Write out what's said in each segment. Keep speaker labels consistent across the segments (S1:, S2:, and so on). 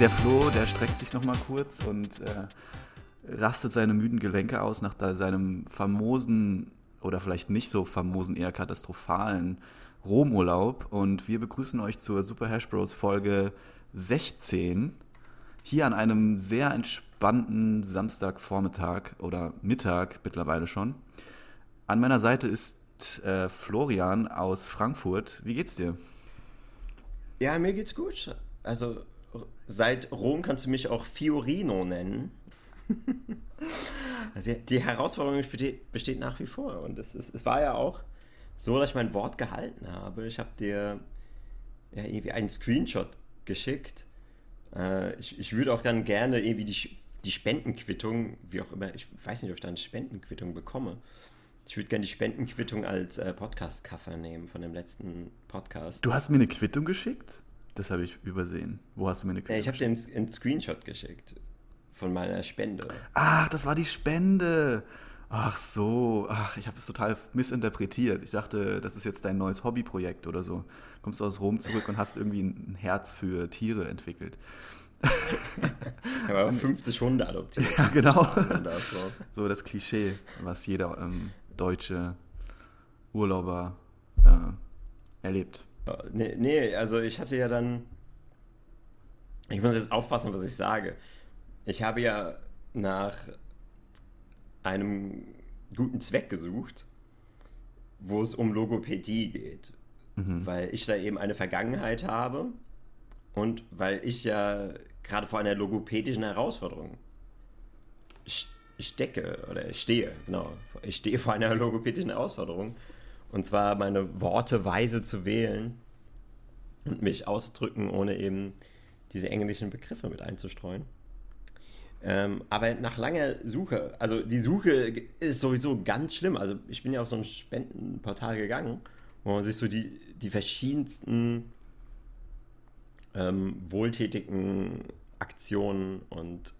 S1: Der Flo, der streckt sich nochmal kurz und äh, rastet seine müden Gelenke aus nach seinem famosen oder vielleicht nicht so famosen, eher katastrophalen Romurlaub. Und wir begrüßen euch zur Super Hash Bros Folge 16. Hier an einem sehr entspannten Samstagvormittag oder Mittag mittlerweile schon. An meiner Seite ist äh, Florian aus Frankfurt. Wie geht's dir?
S2: Ja, mir geht's gut. Also seit Rom kannst du mich auch Fiorino nennen. also die Herausforderung besteht, besteht, nach wie vor. Und es, ist, es war ja auch so, dass ich mein Wort gehalten habe. Ich habe dir ja irgendwie einen Screenshot geschickt. Äh, ich, ich würde auch dann gerne irgendwie die, die Spendenquittung, wie auch immer, ich weiß nicht, ob ich da eine Spendenquittung bekomme. Ich würde gerne die Spendenquittung als äh, Podcast-Cover nehmen von dem letzten Podcast.
S1: Du hast mir eine Quittung geschickt? Das habe ich übersehen. Wo hast du mir eine
S2: ja, Ich habe dir einen, einen Screenshot geschickt von meiner Spende.
S1: Ach, das war die Spende. Ach so, ach, ich habe das total missinterpretiert. Ich dachte, das ist jetzt dein neues Hobbyprojekt oder so. Kommst du aus Rom zurück und hast irgendwie ein Herz für Tiere entwickelt.
S2: Ich habe 50 Hunde adoptiert.
S1: Ja, genau. So das Klischee, was jeder ähm, deutsche Urlauber äh, erlebt.
S2: Nee, nee, also ich hatte ja dann. Ich muss jetzt aufpassen, was ich sage. Ich habe ja nach einem guten Zweck gesucht, wo es um Logopädie geht. Mhm. Weil ich da eben eine Vergangenheit habe und weil ich ja gerade vor einer logopädischen Herausforderung stecke oder stehe, genau. Ich stehe vor einer logopädischen Herausforderung. Und zwar meine Worte weise zu wählen und mich ausdrücken, ohne eben diese englischen Begriffe mit einzustreuen. Ähm, aber nach langer Suche, also die Suche ist sowieso ganz schlimm. Also ich bin ja auf so ein Spendenportal gegangen, wo man sich so die, die verschiedensten ähm, wohltätigen Aktionen und,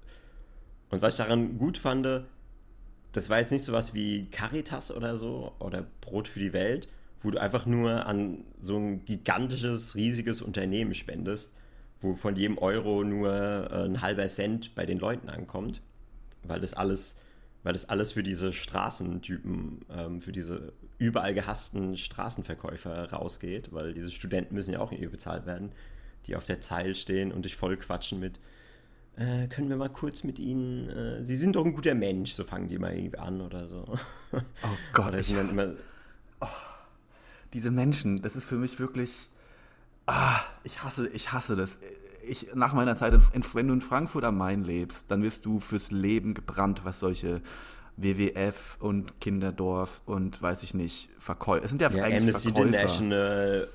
S2: und was ich daran gut fand, das war jetzt nicht so was wie Caritas oder so oder Brot für die Welt, wo du einfach nur an so ein gigantisches, riesiges Unternehmen spendest, wo von jedem Euro nur äh, ein halber Cent bei den Leuten ankommt, weil das alles, weil das alles für diese Straßentypen, ähm, für diese überall gehassten Straßenverkäufer rausgeht, weil diese Studenten müssen ja auch irgendwie bezahlt werden, die auf der Zeil stehen und dich voll quatschen mit, äh, können wir mal kurz mit ihnen, äh, sie sind doch ein guter Mensch, so fangen die mal irgendwie an oder so.
S1: Oh Gott, ich, dann immer, oh, diese Menschen, das ist für mich wirklich Ah, ich hasse, ich hasse das. Ich, nach meiner Zeit, in, wenn du in Frankfurt am Main lebst, dann wirst du fürs Leben gebrannt, was solche WWF und Kinderdorf und weiß ich nicht, Verkäufer. Es sind ja, ja eigentlich Amnesty Verkäufer.
S2: International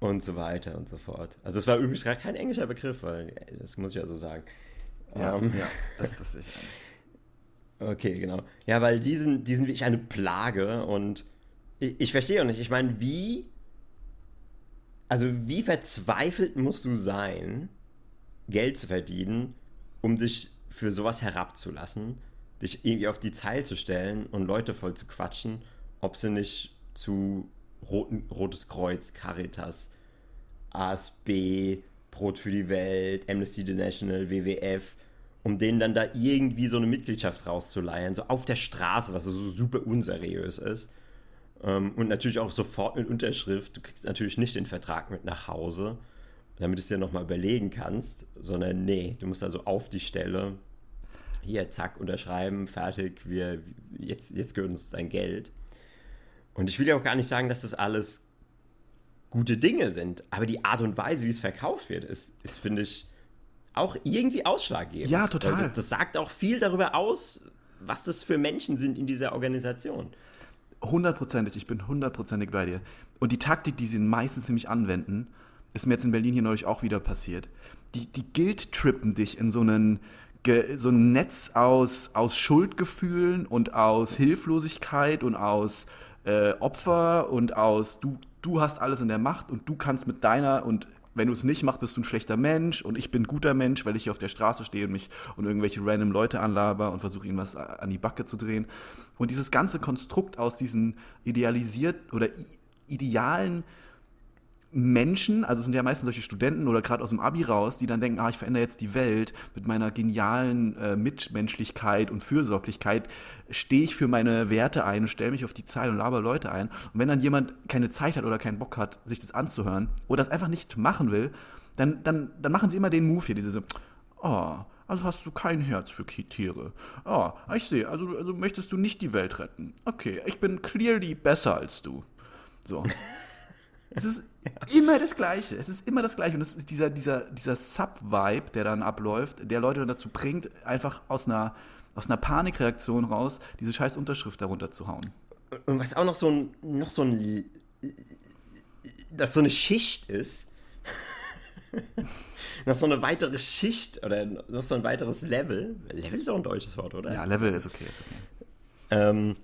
S2: und so weiter und so fort. Also es war übrigens gerade kein englischer Begriff, weil das muss ich ja so sagen.
S1: Ja, ähm, ja das, das ich.
S2: Okay, genau. Ja, weil die sind, die sind wirklich eine Plage und ich, ich verstehe auch nicht. Ich meine, wie also wie verzweifelt musst du sein, Geld zu verdienen, um dich für sowas herabzulassen, dich irgendwie auf die Zeil zu stellen und Leute voll zu quatschen, ob sie nicht zu Roten, Rotes Kreuz, Caritas, ASB, Brot für die Welt, Amnesty International, WWF, um denen dann da irgendwie so eine Mitgliedschaft rauszuleihen, so auf der Straße, was so super unseriös ist ähm, und natürlich auch sofort mit Unterschrift. Du kriegst natürlich nicht den Vertrag mit nach Hause, damit du es dir nochmal überlegen kannst, sondern nee, du musst also auf die Stelle hier, zack, unterschreiben, fertig, wir, jetzt, jetzt gehört uns dein Geld. Und ich will ja auch gar nicht sagen, dass das alles gute Dinge sind, aber die Art und Weise, wie es verkauft wird, ist, ist finde ich, auch irgendwie ausschlaggebend.
S1: Ja, total.
S2: Das, das, sagt auch viel darüber aus, was das für Menschen sind in dieser Organisation.
S1: Hundertprozentig, ich bin hundertprozentig bei dir. Und die Taktik, die sie meistens nämlich anwenden, ist mir jetzt in Berlin hier neulich auch wieder passiert. Die, die guilt-trippen dich in so einen so ein Netz aus, aus Schuldgefühlen und aus Hilflosigkeit und aus äh, Opfer und aus du, du hast alles in der Macht und du kannst mit deiner und wenn du es nicht machst, bist du ein schlechter Mensch und ich bin ein guter Mensch, weil ich hier auf der Straße stehe und mich und irgendwelche random Leute anlaber und versuche ihnen was an die Backe zu drehen. Und dieses ganze Konstrukt aus diesen idealisiert oder idealen Menschen, also es sind ja meistens solche Studenten oder gerade aus dem Abi raus, die dann denken, ah, ich verändere jetzt die Welt mit meiner genialen äh, Mitmenschlichkeit und Fürsorglichkeit, stehe ich für meine Werte ein und stelle mich auf die Zeit und laber Leute ein. Und wenn dann jemand keine Zeit hat oder keinen Bock hat, sich das anzuhören oder das einfach nicht machen will, dann, dann, dann machen sie immer den Move hier, diese so, oh, also hast du kein Herz für Tiere. Ah, ich sehe, also, also möchtest du nicht die Welt retten. Okay, ich bin clearly besser als du. So. Es ist immer das Gleiche. Es ist immer das Gleiche. Und es ist dieser, dieser, dieser Sub-Vibe, der dann abläuft, der Leute dann dazu bringt, einfach aus einer, aus einer Panikreaktion raus, diese scheiß Unterschrift darunter zu hauen.
S2: Und was auch noch so ein, noch so ein, dass so eine Schicht ist, noch so eine weitere Schicht oder noch so ein weiteres Level. Level ist auch ein deutsches Wort, oder?
S1: Ja, Level ist okay, ist okay.
S2: Ähm,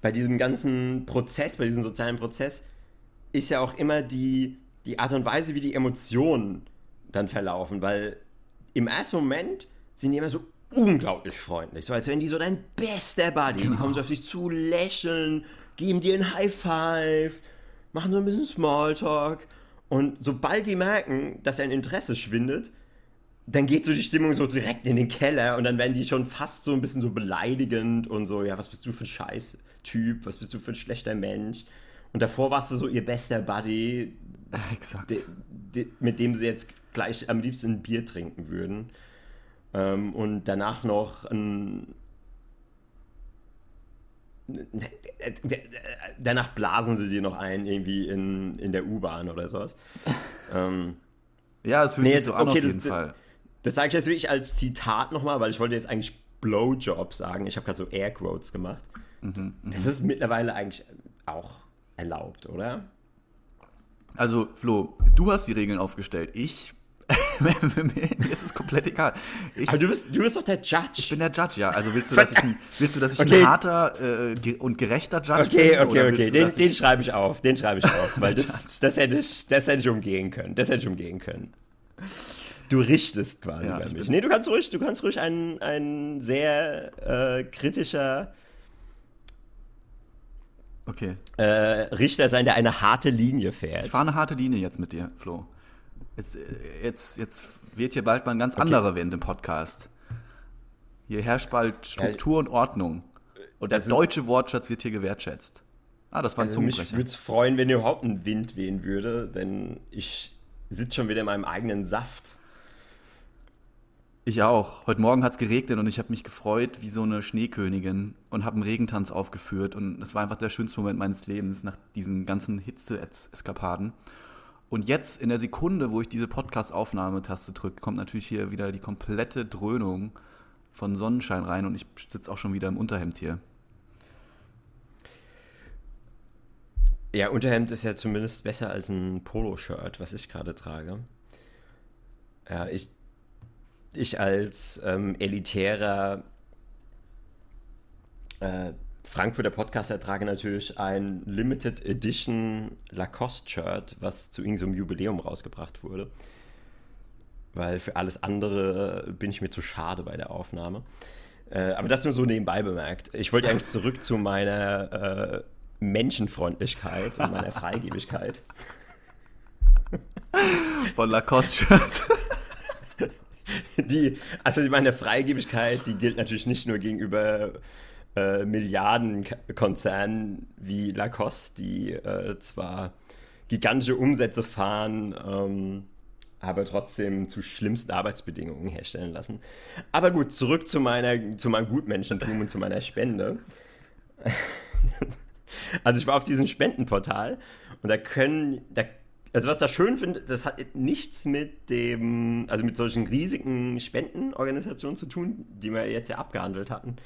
S2: bei diesem ganzen Prozess, bei diesem sozialen Prozess, ist ja auch immer die, die Art und Weise, wie die Emotionen dann verlaufen, weil im ersten Moment sind die immer so unglaublich freundlich, so als wenn die so dein bester Buddy, genau. die kommen so auf dich zu, lächeln, geben dir ein High Five, machen so ein bisschen Smalltalk und sobald die merken, dass ein Interesse schwindet, dann geht so die Stimmung so direkt in den Keller und dann werden die schon fast so ein bisschen so beleidigend und so, ja, was bist du für ein Scheiß-Typ, was bist du für ein schlechter Mensch? Und davor warst du so ihr bester Buddy,
S1: Exakt.
S2: De, de, mit dem sie jetzt gleich am liebsten ein Bier trinken würden. Ähm, und danach noch ein. Danach blasen sie dir noch ein, irgendwie in, in der U-Bahn oder sowas. ähm,
S1: ja, es fühlt nee, sich so an okay, auf jeden
S2: das,
S1: Fall.
S2: Das sage ich jetzt wirklich als Zitat nochmal, weil ich wollte jetzt eigentlich Blowjob sagen. Ich habe gerade so Airquotes gemacht. Mhm, das ist mittlerweile eigentlich auch erlaubt, oder?
S1: Also, Flo, du hast die Regeln aufgestellt. Ich. mir ist es komplett egal.
S2: Ich, Aber du bist, du bist doch der Judge.
S1: Ich bin der Judge, ja. Also willst du, dass ich ein, willst du, dass ich okay. ein harter äh, und gerechter Judge
S2: okay, bin? Okay, okay, okay. Den, den schreibe ich auf. Den schreibe ich auf. Weil das, das, hätte ich, das hätte ich umgehen können. Das hätte ich umgehen können. Du richtest quasi ja, bei mich. Nee, du kannst ruhig, du kannst ruhig ein, ein sehr äh, kritischer
S1: Okay.
S2: Äh, Richter sein, der eine harte Linie fährt.
S1: Ich fahre eine harte Linie jetzt mit dir, Flo. Jetzt, äh, jetzt, jetzt wird hier bald mal ein ganz okay. anderer Wind im Podcast. Hier herrscht bald Struktur ja, und Ordnung. Und der also, deutsche Wortschatz wird hier gewertschätzt. Ah, das war ein also Zungenbrecher.
S2: Mich würde es freuen, wenn überhaupt ein Wind wehen würde, denn ich sitze schon wieder in meinem eigenen Saft.
S1: Ich auch. Heute Morgen hat es geregnet und ich habe mich gefreut wie so eine Schneekönigin und habe einen Regentanz aufgeführt. Und es war einfach der schönste Moment meines Lebens nach diesen ganzen Hitze-Eskapaden. Und jetzt in der Sekunde, wo ich diese Podcast-Aufnahmetaste drücke, kommt natürlich hier wieder die komplette Dröhnung von Sonnenschein rein und ich sitze auch schon wieder im Unterhemd hier.
S2: Ja, Unterhemd ist ja zumindest besser als ein Poloshirt, was ich gerade trage. Ja, ich ich als ähm, elitärer äh, Frankfurter Podcaster trage natürlich ein Limited Edition Lacoste-Shirt, was zu irgendeinem Jubiläum rausgebracht wurde. Weil für alles andere bin ich mir zu schade bei der Aufnahme. Äh, aber das nur so nebenbei bemerkt. Ich wollte eigentlich zurück zu meiner äh, Menschenfreundlichkeit und meiner Freigebigkeit.
S1: Von Lacoste-Shirts.
S2: Die, also meine Freigebigkeit, die gilt natürlich nicht nur gegenüber äh, Milliardenkonzernen wie Lacoste, die äh, zwar gigantische Umsätze fahren, ähm, aber trotzdem zu schlimmsten Arbeitsbedingungen herstellen lassen. Aber gut, zurück zu, meiner, zu meinem Gutmenschentum und zu meiner Spende. also ich war auf diesem Spendenportal und da können, da also was da schön finde, das hat nichts mit dem, also mit solchen riesigen Spendenorganisationen zu tun, die wir jetzt ja abgehandelt hatten,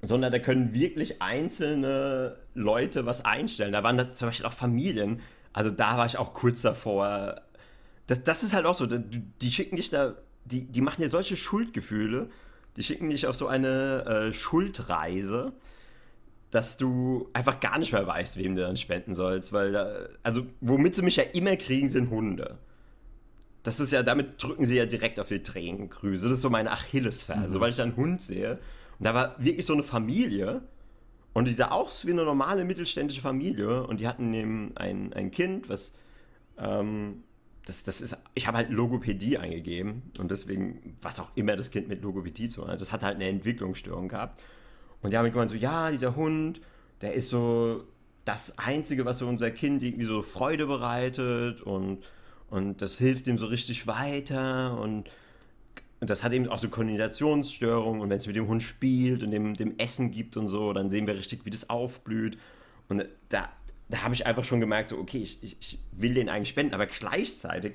S2: sondern da können wirklich einzelne Leute was einstellen. Da waren da zum Beispiel auch Familien. Also da war ich auch kurz davor. Das, das ist halt auch so, die schicken dich da, die, die machen dir solche Schuldgefühle, die schicken dich auf so eine äh, Schuldreise dass du einfach gar nicht mehr weißt, wem du dann spenden sollst, weil da, also womit sie mich ja immer kriegen, sind Hunde. Das ist ja, damit drücken sie ja direkt auf die Tränengrüße. Das ist so meine Achillesferse, mhm. weil ich da einen Hund sehe. Und da war wirklich so eine Familie Und die sah aus wie eine normale mittelständische Familie und die hatten eben ein, ein Kind, was ähm, das, das ist, ich habe halt Logopädie eingegeben und deswegen, was auch immer das Kind mit Logopädie zu hat, das hat halt eine Entwicklungsstörung gehabt. Und die haben gemeint so, ja, dieser Hund, der ist so das Einzige, was so unser Kind irgendwie so Freude bereitet und, und das hilft ihm so richtig weiter und das hat eben auch so Koordinationsstörungen und wenn es mit dem Hund spielt und dem, dem Essen gibt und so, dann sehen wir richtig, wie das aufblüht. Und da, da habe ich einfach schon gemerkt, so, okay, ich, ich, will den eigentlich spenden, aber gleichzeitig,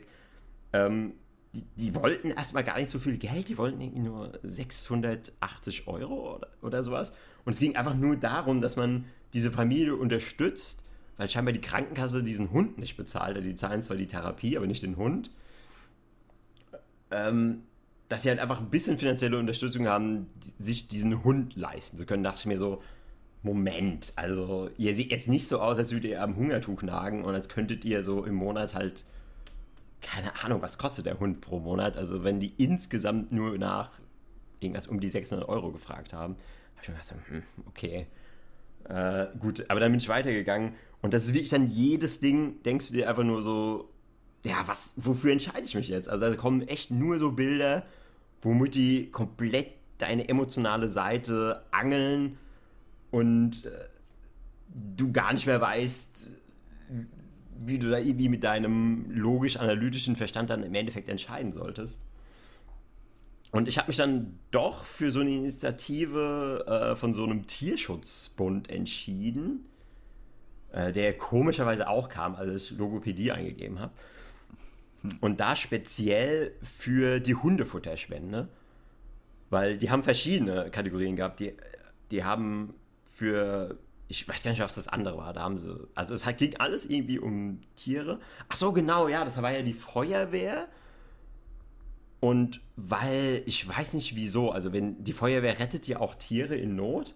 S2: ähm, die, die, wollten erstmal gar nicht so viel Geld, die wollten irgendwie nur 680 Euro oder, oder sowas. Und es ging einfach nur darum, dass man diese Familie unterstützt, weil scheinbar die Krankenkasse diesen Hund nicht bezahlt. Also die zahlen zwar die Therapie, aber nicht den Hund. Ähm, dass sie halt einfach ein bisschen finanzielle Unterstützung haben, sich diesen Hund leisten zu können, dachte ich mir so, Moment, also ihr seht jetzt nicht so aus, als würdet ihr am Hungertuch nagen und als könntet ihr so im Monat halt, keine Ahnung, was kostet der Hund pro Monat? Also wenn die insgesamt nur nach irgendwas um die 600 Euro gefragt haben, habe ich mir gedacht, hm, okay, äh, gut, aber dann bin ich weitergegangen und das ist wirklich dann jedes Ding, denkst du dir einfach nur so, ja, was, wofür entscheide ich mich jetzt? Also da kommen echt nur so Bilder, womit die komplett deine emotionale Seite angeln und äh, du gar nicht mehr weißt, wie du da irgendwie mit deinem logisch-analytischen Verstand dann im Endeffekt entscheiden solltest. Und ich habe mich dann doch für so eine Initiative äh, von so einem Tierschutzbund entschieden, äh, der komischerweise auch kam, als ich Logopädie eingegeben habe. Und da speziell für die Hundefutterspende, weil die haben verschiedene Kategorien gehabt. Die, die haben für, ich weiß gar nicht, was das andere war. Da haben sie, also es ging alles irgendwie um Tiere. Ach so, genau, ja, das war ja die Feuerwehr. Und weil, ich weiß nicht wieso, also wenn die Feuerwehr rettet ja auch Tiere in Not.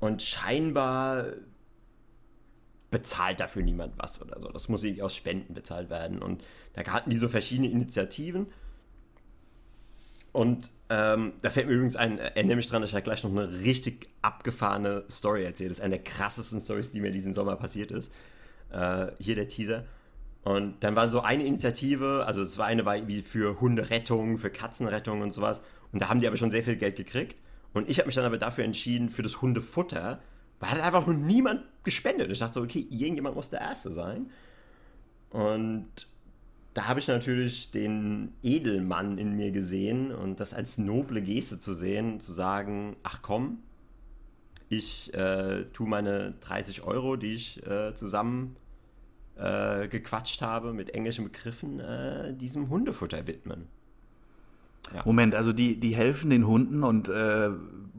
S2: Und scheinbar bezahlt dafür niemand was oder so. Das muss irgendwie aus Spenden bezahlt werden. Und da hatten die so verschiedene Initiativen. Und ähm, da fällt mir übrigens ein, erinnere mich dran, dass ich ja gleich noch eine richtig abgefahrene Story erzähle. Das ist eine der krassesten Stories, die mir diesen Sommer passiert ist. Äh, hier der Teaser. Und dann war so eine Initiative, also es war eine war wie für Hunderettung, für Katzenrettung und sowas. Und da haben die aber schon sehr viel Geld gekriegt. Und ich habe mich dann aber dafür entschieden, für das Hundefutter, weil hat einfach noch niemand gespendet. Ich dachte so, okay, irgendjemand muss der Erste sein. Und da habe ich natürlich den Edelmann in mir gesehen und das als noble Geste zu sehen, zu sagen, ach komm, ich äh, tue meine 30 Euro, die ich äh, zusammen äh, gequatscht habe mit englischen Begriffen, äh, diesem Hundefutter widmen.
S1: Ja. Moment, also die, die helfen den Hunden und äh,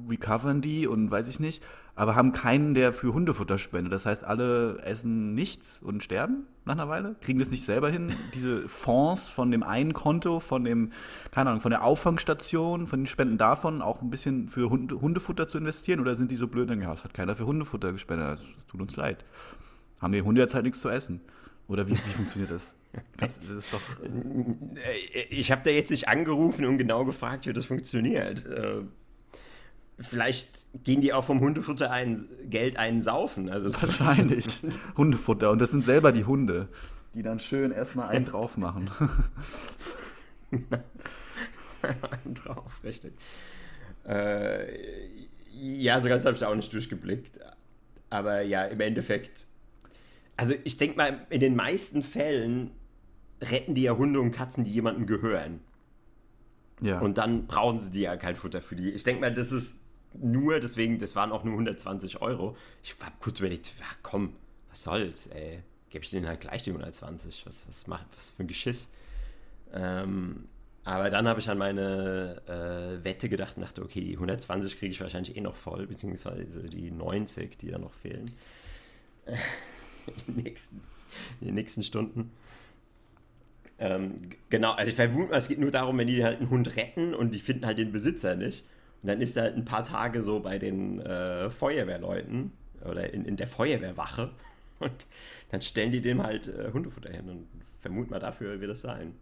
S1: recovern die und weiß ich nicht, aber haben keinen, der für Hundefutter spendet. Das heißt, alle essen nichts und sterben nach einer Weile? Kriegen das nicht selber hin, diese Fonds von dem einen Konto, von dem, keine Ahnung, von der Auffangstation, von den Spenden davon auch ein bisschen für Hunde, Hundefutter zu investieren? Oder sind die so blöd, ja, es hat keiner für Hundefutter gespendet, das tut uns leid. Haben die Hunde jetzt halt nichts zu essen? Oder wie, wie funktioniert das?
S2: das ist doch. Ich habe da jetzt nicht angerufen und genau gefragt, wie das funktioniert. Vielleicht gehen die auch vom Hundefutter ein, Geld einsaufen. Also
S1: Wahrscheinlich. Hundefutter. Und das sind selber die Hunde, die dann schön erstmal einen drauf machen.
S2: einen drauf, richtig. Äh, ja, so ganz habe ich da auch nicht durchgeblickt. Aber ja, im Endeffekt. Also ich denke mal, in den meisten Fällen retten die ja Hunde und Katzen, die jemandem gehören. Ja. Und dann brauchen sie die ja kein Futter für die. Ich denke mal, das ist nur, deswegen, das waren auch nur 120 Euro. Ich habe kurz überlegt, ach komm, was soll's, ey. Gebe ich denen halt gleich die 120. Was, was, mach, was für ein Geschiss. Ähm, aber dann habe ich an meine äh, Wette gedacht und dachte, okay, die 120 kriege ich wahrscheinlich eh noch voll, beziehungsweise die 90, die da noch fehlen. in, den nächsten, in den nächsten Stunden. Ähm, genau, also ich vermute, es geht nur darum, wenn die halt einen Hund retten und die finden halt den Besitzer nicht, und dann ist er halt ein paar Tage so bei den äh, Feuerwehrleuten oder in, in der Feuerwehrwache und dann stellen die dem halt äh, Hundefutter hin und vermut mal dafür wird es sein.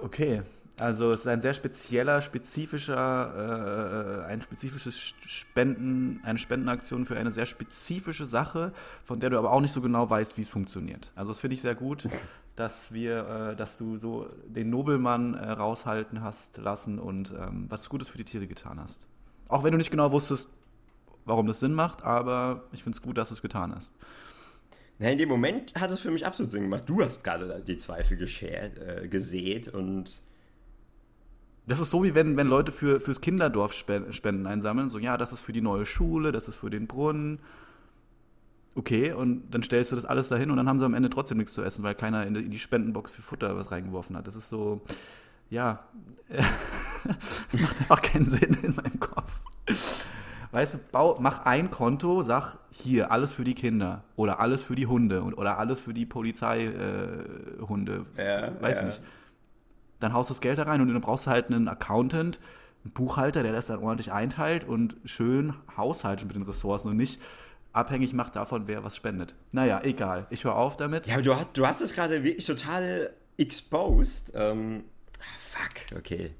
S1: Okay. Also es ist ein sehr spezieller, spezifischer, äh, ein spezifisches Spenden, eine Spendenaktion für eine sehr spezifische Sache, von der du aber auch nicht so genau weißt, wie es funktioniert. Also das finde ich sehr gut, dass wir, äh, dass du so den Nobelmann äh, raushalten hast lassen und ähm, was Gutes für die Tiere getan hast. Auch wenn du nicht genau wusstest, warum das Sinn macht, aber ich finde es gut, dass du es getan hast.
S2: Na, in dem Moment hat es für mich absolut Sinn gemacht. Du hast gerade die Zweifel äh, gesät und
S1: das ist so, wie wenn, wenn Leute für, fürs Kinderdorf Spenden einsammeln. So, ja, das ist für die neue Schule, das ist für den Brunnen. Okay, und dann stellst du das alles dahin und dann haben sie am Ende trotzdem nichts zu essen, weil keiner in die, in die Spendenbox für Futter was reingeworfen hat. Das ist so, ja, es macht einfach keinen Sinn in meinem Kopf. Weißt du, bau, mach ein Konto, sag hier, alles für die Kinder oder alles für die Hunde oder alles für die Polizeihunde. Äh, ja, Weiß ja. nicht dann haust du das Geld da rein und dann brauchst du halt einen Accountant, einen Buchhalter, der das dann ordentlich einteilt und schön haushaltet mit den Ressourcen und nicht abhängig macht davon, wer was spendet. Naja, egal. Ich höre auf damit.
S2: Ja, aber du hast, du hast es gerade wirklich total exposed. Ähm, fuck, okay.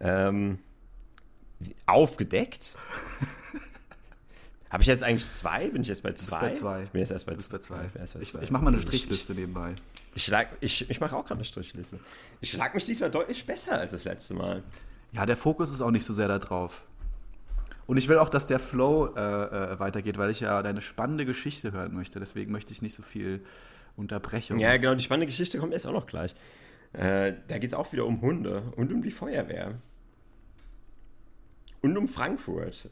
S2: Ähm, aufgedeckt. Habe ich jetzt eigentlich zwei? Bin ich jetzt bei zwei?
S1: bei zwei.
S2: Ich bin jetzt erst bei,
S1: bei zwei. Ich, ich, ich mache mal eine Strichliste nebenbei.
S2: Ich, ich, ich mache auch gerade eine Strichliste. Ich schlag mich diesmal deutlich besser als das letzte Mal.
S1: Ja, der Fokus ist auch nicht so sehr da drauf. Und ich will auch, dass der Flow äh, äh, weitergeht, weil ich ja deine spannende Geschichte hören möchte. Deswegen möchte ich nicht so viel Unterbrechung.
S2: Ja, genau, die spannende Geschichte kommt erst auch noch gleich. Äh, da geht es auch wieder um Hunde und um die Feuerwehr. Und um Frankfurt.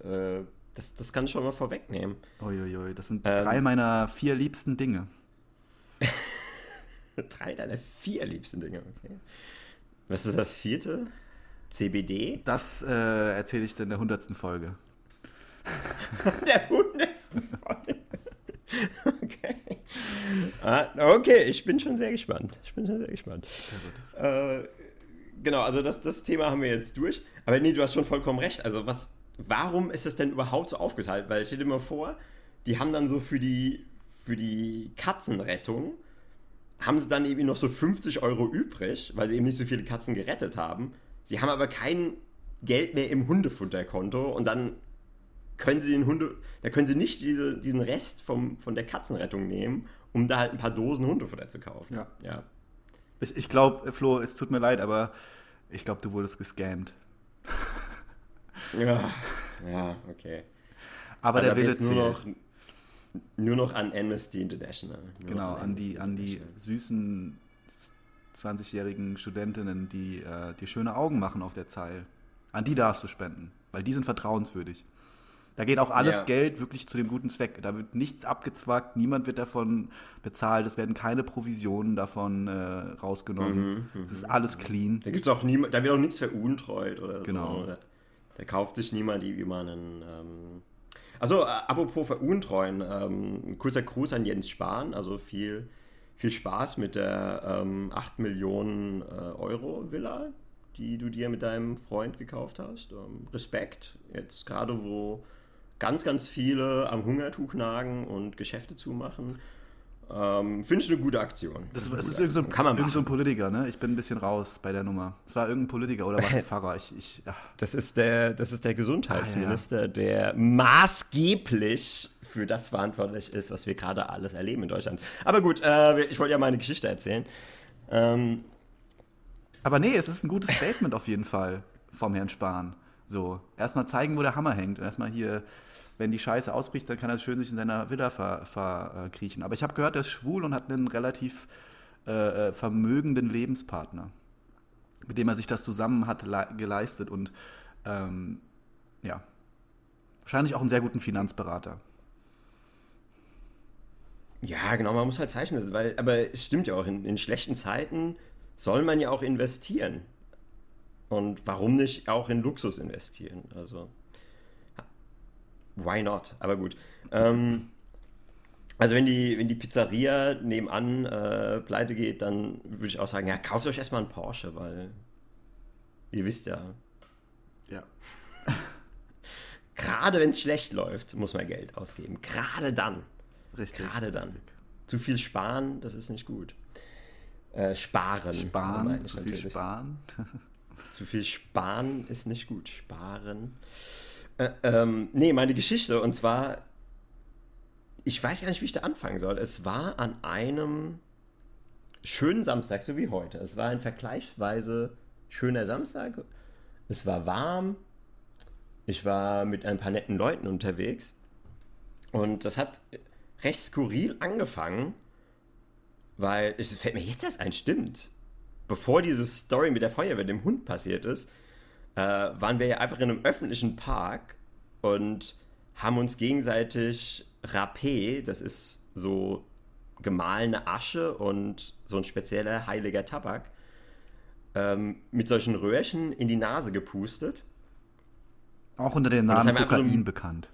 S2: Das, das kann ich schon mal vorwegnehmen.
S1: Uiuiui, das sind ähm, drei meiner vier liebsten Dinge.
S2: drei deiner vier liebsten Dinge, okay. Was ist das vierte? CBD?
S1: Das äh, erzähle ich dir in der hundertsten Folge.
S2: der hundertsten Folge. okay. Ah, okay, ich bin schon sehr gespannt. Ich bin schon sehr gespannt. Sehr gut. Äh, genau, also das, das Thema haben wir jetzt durch. Aber nee, du hast schon vollkommen recht. Also was warum ist es denn überhaupt so aufgeteilt? Weil stell dir mal vor, die haben dann so für die, für die Katzenrettung, haben sie dann eben noch so 50 Euro übrig, weil sie eben nicht so viele Katzen gerettet haben. Sie haben aber kein Geld mehr im Hundefutterkonto und dann können sie den Hunde, da können sie nicht diese, diesen Rest vom, von der Katzenrettung nehmen, um da halt ein paar Dosen Hundefutter zu kaufen.
S1: Ja. ja. Ich, ich glaube, Flo, es tut mir leid, aber ich glaube, du wurdest gescammt.
S2: Ja, ja okay.
S1: Aber der Wille
S2: nur noch, nur noch an Amnesty International.
S1: Nur genau, an, an die, an die süßen 20-jährigen Studentinnen, die äh, dir schöne Augen machen auf der Zeil. An die darfst du spenden, weil die sind vertrauenswürdig. Da geht auch alles ja. Geld wirklich zu dem guten Zweck. Da wird nichts abgezwackt, niemand wird davon bezahlt, es werden keine Provisionen davon äh, rausgenommen. Mhm, das ist mhm. alles clean.
S2: Da gibt's auch niemand, da wird auch nichts veruntreut oder
S1: genau.
S2: so. Da kauft sich niemand wie man einen. Ähm also, äh, apropos veruntreuen, ähm, kurzer Gruß an Jens Spahn. Also viel, viel Spaß mit der ähm, 8 Millionen äh, Euro Villa, die du dir mit deinem Freund gekauft hast. Ähm, Respekt. Jetzt gerade, wo ganz, ganz viele am Hungertuch nagen und Geschäfte zumachen. Ähm, Finde ich eine gute Aktion.
S1: Das, das ist irgendein so, Kann man irgend so ein Politiker, ne? Ich bin ein bisschen raus bei der Nummer. Es war irgendein Politiker oder was ein Pfarrer? Ich, ich,
S2: das, ist der, das ist der Gesundheitsminister, ah, ja. der maßgeblich für das verantwortlich ist, was wir gerade alles erleben in Deutschland. Aber gut, äh, ich wollte ja meine Geschichte erzählen. Ähm,
S1: Aber nee, es ist ein gutes Statement auf jeden Fall vom Herrn Spahn. So, erstmal zeigen, wo der Hammer hängt. Erstmal hier wenn die Scheiße ausbricht, dann kann er schön sich in seiner Villa verkriechen. Ver, äh, Aber ich habe gehört, er ist schwul und hat einen relativ äh, äh, vermögenden Lebenspartner, mit dem er sich das zusammen hat geleistet und ähm, ja, wahrscheinlich auch einen sehr guten Finanzberater.
S2: Ja, genau, man muss halt zeichnen, weil, aber es stimmt ja auch, in, in schlechten Zeiten soll man ja auch investieren. Und warum nicht auch in Luxus investieren? Also why not? Aber gut. Ähm, also wenn die, wenn die Pizzeria nebenan äh, pleite geht, dann würde ich auch sagen, ja, kauft euch erstmal einen Porsche, weil ihr wisst ja.
S1: Ja.
S2: Gerade wenn es schlecht läuft, muss man Geld ausgeben. Gerade dann.
S1: Richtig.
S2: Gerade dann. Richtig. Zu viel sparen, das ist nicht gut. Äh, sparen.
S1: Sparen, zu viel sparen.
S2: Zu viel sparen ist nicht gut. Sparen. Äh, ähm, nee, meine Geschichte. Und zwar, ich weiß gar nicht, wie ich da anfangen soll. Es war an einem schönen Samstag, so wie heute. Es war ein vergleichsweise schöner Samstag. Es war warm. Ich war mit ein paar netten Leuten unterwegs. Und das hat recht skurril angefangen, weil es fällt mir jetzt erst ein, stimmt. Bevor diese Story mit der Feuerwehr, dem Hund passiert ist, äh, waren wir ja einfach in einem öffentlichen Park und haben uns gegenseitig Rapé, das ist so gemahlene Asche und so ein spezieller heiliger Tabak, ähm, mit solchen Röhrchen in die Nase gepustet.
S1: Auch unter dem Namen Kokain so, bekannt.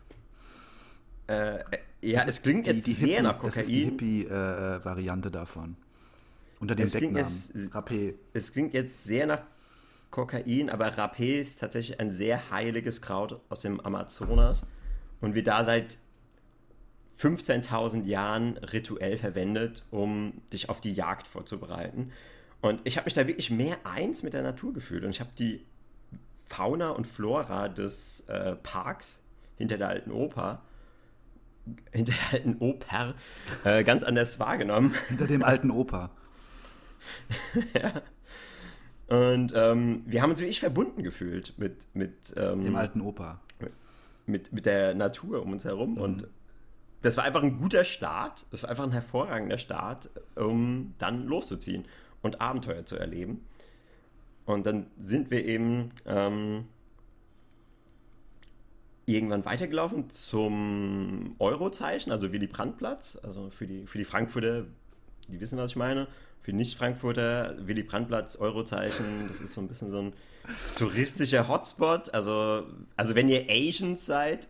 S2: Äh, ja, es klingt die, jetzt die sehr Hippie, nach Kokain. Das ist
S1: die Hippie-Variante äh, davon. Unter dem es Decknamen.
S2: Jetzt, Rapé. Es klingt jetzt sehr nach Kokain, aber Rapé ist tatsächlich ein sehr heiliges Kraut aus dem Amazonas und wird da seit 15.000 Jahren rituell verwendet, um dich auf die Jagd vorzubereiten. Und ich habe mich da wirklich mehr eins mit der Natur gefühlt und ich habe die Fauna und Flora des äh, Parks hinter der alten Oper hinter der alten Oper äh, ganz anders wahrgenommen.
S1: Hinter dem alten Oper.
S2: ja. Und ähm, wir haben uns wirklich verbunden gefühlt mit, mit
S1: ähm, dem alten Opa.
S2: Mit, mit der Natur um uns herum. Mhm. Und das war einfach ein guter Start. Das war einfach ein hervorragender Start, um dann loszuziehen und Abenteuer zu erleben. Und dann sind wir eben ähm, irgendwann weitergelaufen zum Eurozeichen, also Willy Brandt-Platz. Also für die, für die Frankfurter, die wissen, was ich meine. Für Nicht-Frankfurter, Willy Brandt-Platz, Eurozeichen, das ist so ein bisschen so ein touristischer Hotspot. Also, also wenn ihr Asians seid,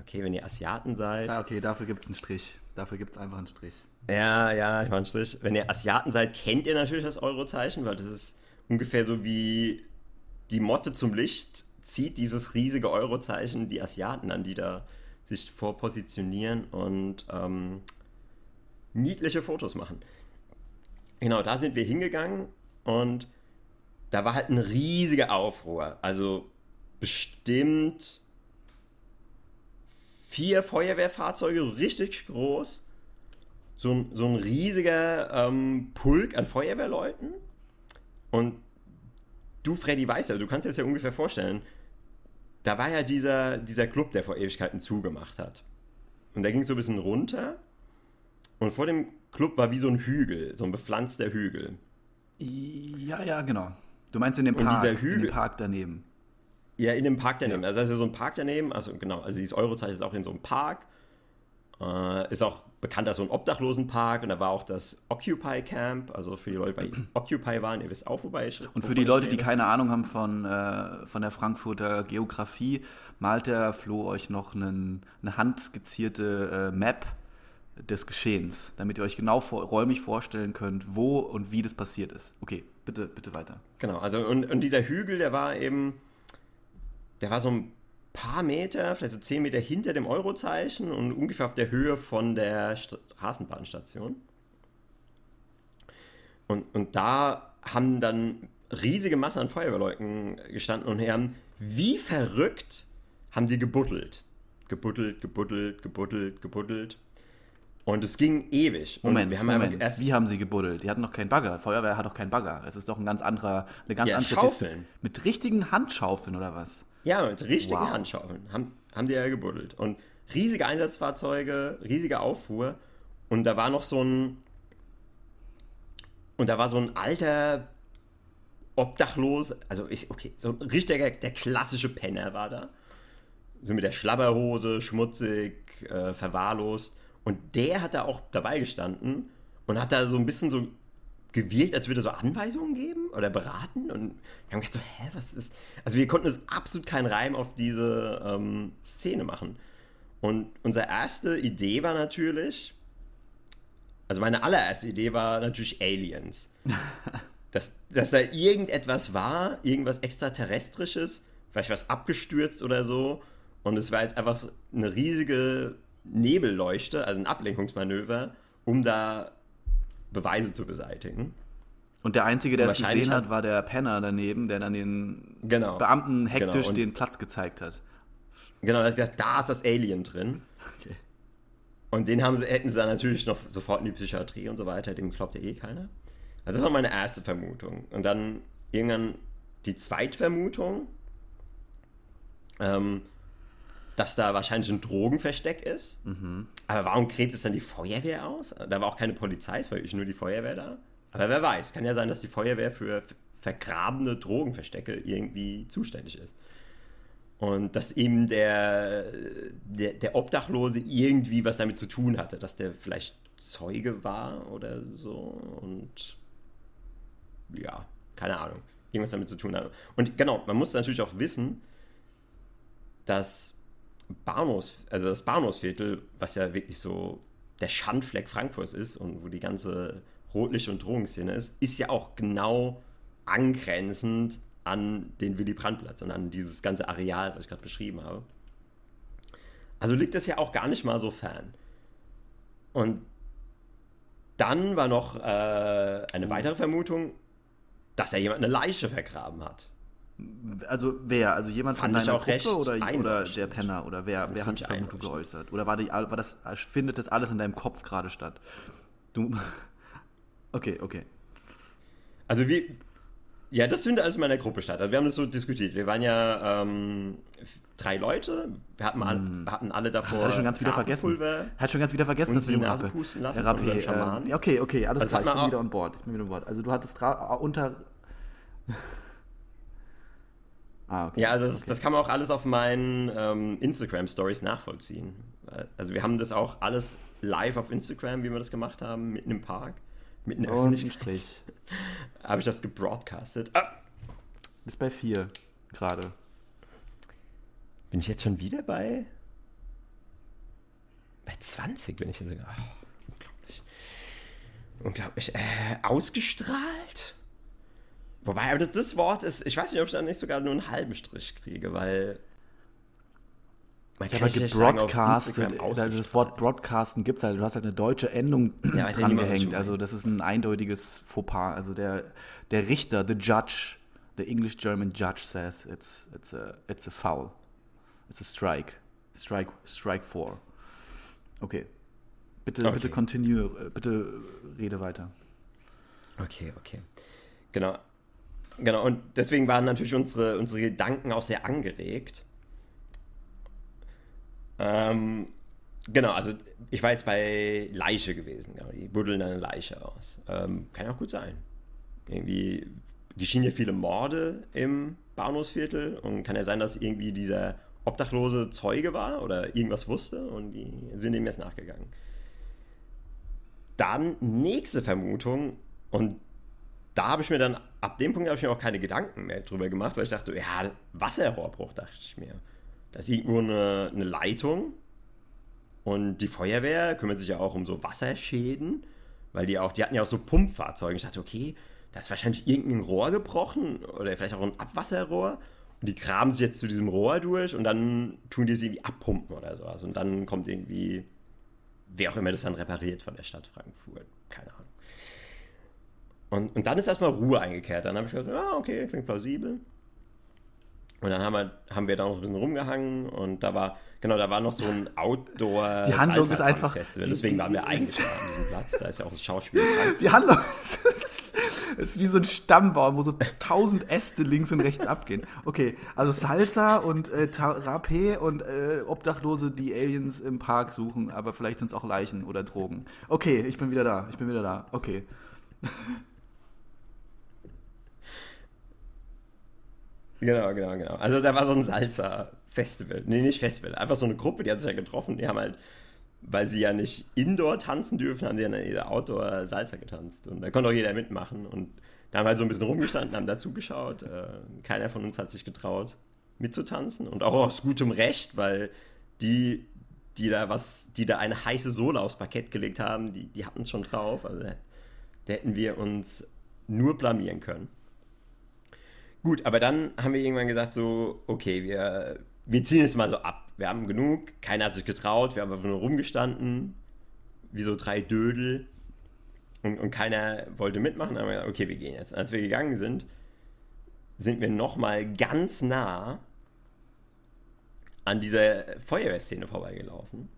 S2: okay, wenn ihr Asiaten seid.
S1: Ja, okay, dafür gibt es einen Strich. Dafür gibt es einfach einen Strich.
S2: Ja, ja, ich mache einen Strich. Wenn ihr Asiaten seid, kennt ihr natürlich das Eurozeichen, weil das ist ungefähr so wie die Motte zum Licht zieht dieses riesige Eurozeichen die Asiaten an, die da sich vorpositionieren und ähm, niedliche Fotos machen. Genau, da sind wir hingegangen und da war halt ein riesiger Aufruhr. Also bestimmt vier Feuerwehrfahrzeuge, richtig groß. So ein, so ein riesiger ähm, Pulk an Feuerwehrleuten. Und du, Freddy, weißt ja, du kannst dir das ja ungefähr vorstellen da war ja dieser, dieser Club, der vor Ewigkeiten zugemacht hat. Und der ging so ein bisschen runter. Und vor dem Club war wie so ein Hügel, so ein bepflanzter Hügel.
S1: Ja, ja, genau. Du meinst in dem Park, Hügel, in dem Park daneben.
S2: Ja, in dem Park daneben. Ja. Also, also so ein Park daneben, also genau, also dieses Eurozeichen ist auch in so einem Park. Äh, ist auch bekannt als so ein Obdachlosenpark und da war auch das Occupy Camp, also für die Leute, die bei Occupy waren, ihr wisst auch, wobei ich.
S1: Und für die Leute, die keine Ahnung haben von, äh, von der Frankfurter Geografie, malt der Flo euch noch einen, eine handskizzierte äh, Map des Geschehens, damit ihr euch genau vor, räumlich vorstellen könnt, wo und wie das passiert ist. Okay, bitte, bitte weiter.
S2: Genau, also und, und dieser Hügel, der war eben, der war so ein paar Meter, vielleicht so zehn Meter hinter dem Eurozeichen und ungefähr auf der Höhe von der Straßenbahnstation. Und, und da haben dann riesige Massen an Feuerwehrleuten gestanden und haben wie verrückt haben die gebuddelt. Gebuddelt, gebuddelt, gebuddelt, gebuddelt. Und es ging ewig.
S1: Moment, wir haben Moment. Erst wie haben sie gebuddelt? Die hatten noch keinen Bagger. Feuerwehr hat doch keinen Bagger. Es ist doch ein ganz anderer, eine ganz ja, andere
S2: Schaufeln.
S1: Mit richtigen Handschaufeln oder was?
S2: Ja, mit richtigen wow. Handschaufeln haben, haben die ja gebuddelt. Und riesige Einsatzfahrzeuge, riesige Aufruhr. Und da war noch so ein. Und da war so ein alter Obdachlos, also ich, okay, so ein richtiger, der klassische Penner war da. So mit der Schlabberhose, schmutzig, äh, verwahrlost. Und der hat da auch dabei gestanden und hat da so ein bisschen so gewirkt, als würde er so Anweisungen geben oder beraten. Und wir haben gedacht so, hä, was ist... Also wir konnten es absolut keinen Reim auf diese ähm, Szene machen. Und unsere erste Idee war natürlich, also meine allererste Idee war natürlich Aliens. dass, dass da irgendetwas war, irgendwas Extraterrestrisches, vielleicht was abgestürzt oder so. Und es war jetzt einfach eine riesige Nebelleuchte, also ein Ablenkungsmanöver, um da Beweise zu beseitigen.
S1: Und der Einzige, der es gesehen hat, war der Penner daneben, der dann den
S2: Genau.
S1: Beamten hektisch
S2: Genau,
S1: den Platz gezeigt hat.
S2: Genau, da da ist das Alien drin.
S1: Okay.
S2: Und den haben sie, hätten sie dann natürlich noch sofort in die Psychiatrie und so weiter, dem glaubt ja eh keiner. Also das war meine erste Vermutung. Und dann irgendwann die Zweitvermutung, ähm, dass da wahrscheinlich ein Drogenversteck ist. Aber warum gräbt es dann die Feuerwehr aus? Da war auch keine Polizei, es war wirklich nur die Feuerwehr da. Aber wer weiß, kann ja sein, dass die Feuerwehr für vergrabene Drogenverstecke irgendwie zuständig ist. Und dass eben der, der, der Obdachlose irgendwie was damit zu tun hatte, dass der vielleicht Zeuge war oder so. Und ja, keine Ahnung, irgendwas damit zu tun hat. Und genau, man muss natürlich auch wissen, dass Bahnhofs, also das Bahnhofsviertel, was ja wirklich so der Schandfleck Frankfurts ist und wo die ganze Rotlicht- und Drogenszene ist, ist ja auch genau angrenzend an den Willy-Brandt-Platz und an dieses ganze Areal, was ich gerade beschrieben habe. Also liegt das ja auch gar nicht mal so fern. Und dann war noch äh, eine weitere Vermutung, dass da jemand eine Leiche vergraben hat.
S1: Also wer? Also jemand von
S2: Fand ich
S1: deiner Gruppe oder, oder der Penner? Oder wer, wer hat die Vermutung geäußert? Oder war, die, war das, findet das alles in deinem Kopf gerade statt? Du. Okay, okay.
S2: Also wie. Ja, das findet alles in meiner Gruppe statt. Also wir haben das so diskutiert. Wir waren ja ähm, drei Leute. Wir hatten, mal, wir hatten alle davor.
S1: Das hatte ich schon ganz wieder vergessen. Hat schon ganz wieder vergessen, dass wir
S2: Nase pusten lassen
S1: Rappe,
S2: von Schaman.
S1: ja, okay, okay, alles
S2: Das
S1: klar.
S2: hat
S1: Ich bin wieder an Bord. Ich bin wieder an Bord. Also du hattest unter. Ah, okay.
S2: Ja, also das, das kann man auch alles auf meinen ähm, Instagram-Stories nachvollziehen. Also wir haben das auch alles live auf Instagram, wie wir das gemacht haben, mitten im Park, mitten
S1: ein
S2: Öffentlichkeit.
S1: Strich.
S2: Habe ich das gebroadcastet. Ah,
S1: Bis bei vier gerade.
S2: bin ich jetzt schon wieder bei? Bei 20 bin ich jetzt sogar. Oh, unglaublich. Unglaublich. Äh, ausgestrahlt? Wobei, aber das, das Wort ist, ich weiß nicht, ob ich da nicht sogar nur einen halben Strich kriege, weil. Man
S1: Ja, aber gebroadcastet, also das. Wort Broadcasten gibt es halt, du hast halt eine deutsche Endung
S2: Ja, weiß ja
S1: dran
S2: niemand, was
S1: gehängt.
S2: du
S1: Also das ist ein eindeutiges Fauxpas. Also der, der Richter, the judge, the English-German judge says it's, it's, a, it's a foul. It's a strike. Strike, strike four. Okay. Bitte,
S2: Okay.
S1: bitte continue, äh, bitte rede weiter.
S2: Okay, okay. Genau. Genau, und deswegen waren natürlich unsere, unsere Gedanken auch sehr angeregt. Ähm, genau, also ich war jetzt bei Leiche gewesen. Genau, die buddeln eine Leiche aus. Ähm, kann ja auch gut sein. Irgendwie geschehen hier viele Morde im Bahnhofsviertel und kann ja sein, dass irgendwie dieser obdachlose Zeuge war oder irgendwas wusste und die sind dem jetzt nachgegangen. Dann nächste Vermutung und da habe ich mir dann, ab dem Punkt habe ich mir auch keine Gedanken mehr drüber gemacht, weil ich dachte, ja, Wasserrohrbruch, dachte ich mir. Da ist irgendwo eine, eine Leitung und die Feuerwehr kümmert sich ja auch um so Wasserschäden, weil die auch, die hatten ja auch so Pumpfahrzeuge. Ich dachte, okay, da ist wahrscheinlich irgendein Rohr gebrochen oder vielleicht auch ein Abwasserrohr und die graben sich jetzt zu diesem Rohr durch und dann tun die es irgendwie abpumpen oder sowas und dann kommt irgendwie, wer auch immer das dann repariert von der Stadt Frankfurt, keine Ahnung. Und, und dann ist erstmal Ruhe eingekehrt. Dann habe ich gedacht, ah, okay, klingt plausibel. Und dann haben wir, haben wir da noch ein bisschen rumgehangen und da war, genau, da war noch so ein outdoor
S1: Die Handlung ist einfach-
S2: Festival. Deswegen
S1: die-
S2: waren wir eingeladen an diesem Platz. Da ist ja auch das Schauspiel.
S1: Die Handlung ist, ist wie so ein Stammbaum, wo so tausend Äste links und rechts abgehen. Okay, also Salsa und äh, Rapé und äh, Obdachlose, die Aliens im Park suchen, aber vielleicht sind es auch Leichen oder Drogen. Okay, ich bin wieder da, ich bin wieder da. Okay.
S2: Genau, genau, genau. Also da war so ein Salsa-Festival. Nee, nicht Festival. Einfach so eine Gruppe, die hat sich ja getroffen. Die haben halt, weil sie ja nicht Indoor tanzen dürfen, haben die dann ihre Outdoor-Salsa getanzt. Und da konnte auch jeder mitmachen. Und da haben halt so ein bisschen rumgestanden, haben dazugeschaut. Äh, keiner von uns hat sich getraut, mitzutanzen. Und auch aus gutem Recht, weil die, die da was, die da eine heiße Sohle aufs Parkett gelegt haben, die, die hatten es schon drauf. Also da hätten wir uns nur blamieren können. Gut, aber dann haben wir irgendwann gesagt, so, okay, wir, wir ziehen es mal so ab. Wir haben genug, keiner hat sich getraut, wir haben einfach nur rumgestanden, wie so drei Dödel. Und, und keiner wollte mitmachen. Gesagt, okay, wir gehen jetzt. Als wir gegangen sind, sind wir nochmal ganz nah an dieser Feuerwehrszene vorbeigelaufen.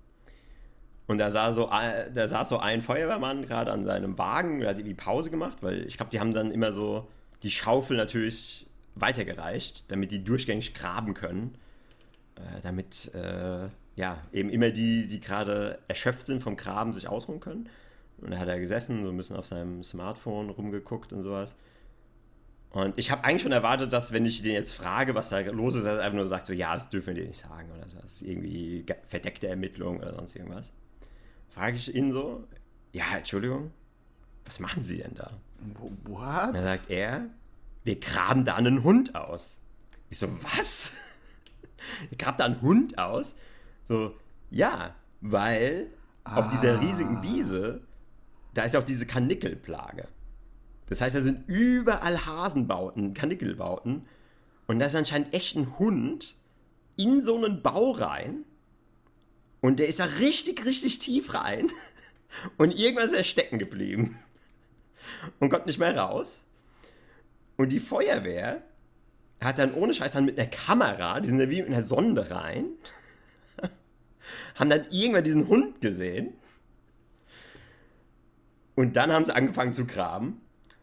S2: Und da, sah so, da saß so ein Feuerwehrmann gerade an seinem Wagen, der hat irgendwie Pause gemacht, weil ich glaube, die haben dann immer so die Schaufel natürlich weitergereicht, damit die durchgängig graben können. Äh, damit äh, ja, eben immer die, die gerade erschöpft sind vom Graben, sich ausruhen können. Und da hat er gesessen, so ein bisschen auf seinem Smartphone rumgeguckt und sowas. Und ich habe eigentlich schon erwartet, dass, wenn ich den jetzt frage, was da los ist, er einfach nur sagt, so, ja, das dürfen wir dir nicht sagen oder so. Das ist irgendwie verdeckte Ermittlung oder sonst irgendwas. Frage ich ihn so, ja, Entschuldigung, was machen Sie denn da? What? Und dann sagt er, wir graben da einen Hund aus. Ich so, was? Ihr grabt da einen Hund aus? So, ja, weil ah. auf dieser riesigen Wiese, da ist ja auch diese Kanickelplage. Das heißt, da sind überall Hasenbauten, Kanickelbauten. Und da ist anscheinend echt ein Hund in so einen Bau rein. Und der ist da richtig, richtig tief rein. Und irgendwann ist er stecken geblieben. Und kommt nicht mehr raus. Und die Feuerwehr hat dann ohne Scheiß dann mit einer Kamera, die sind da wie mit einer Sonde rein, haben dann irgendwann diesen Hund gesehen. Und dann haben sie angefangen zu graben.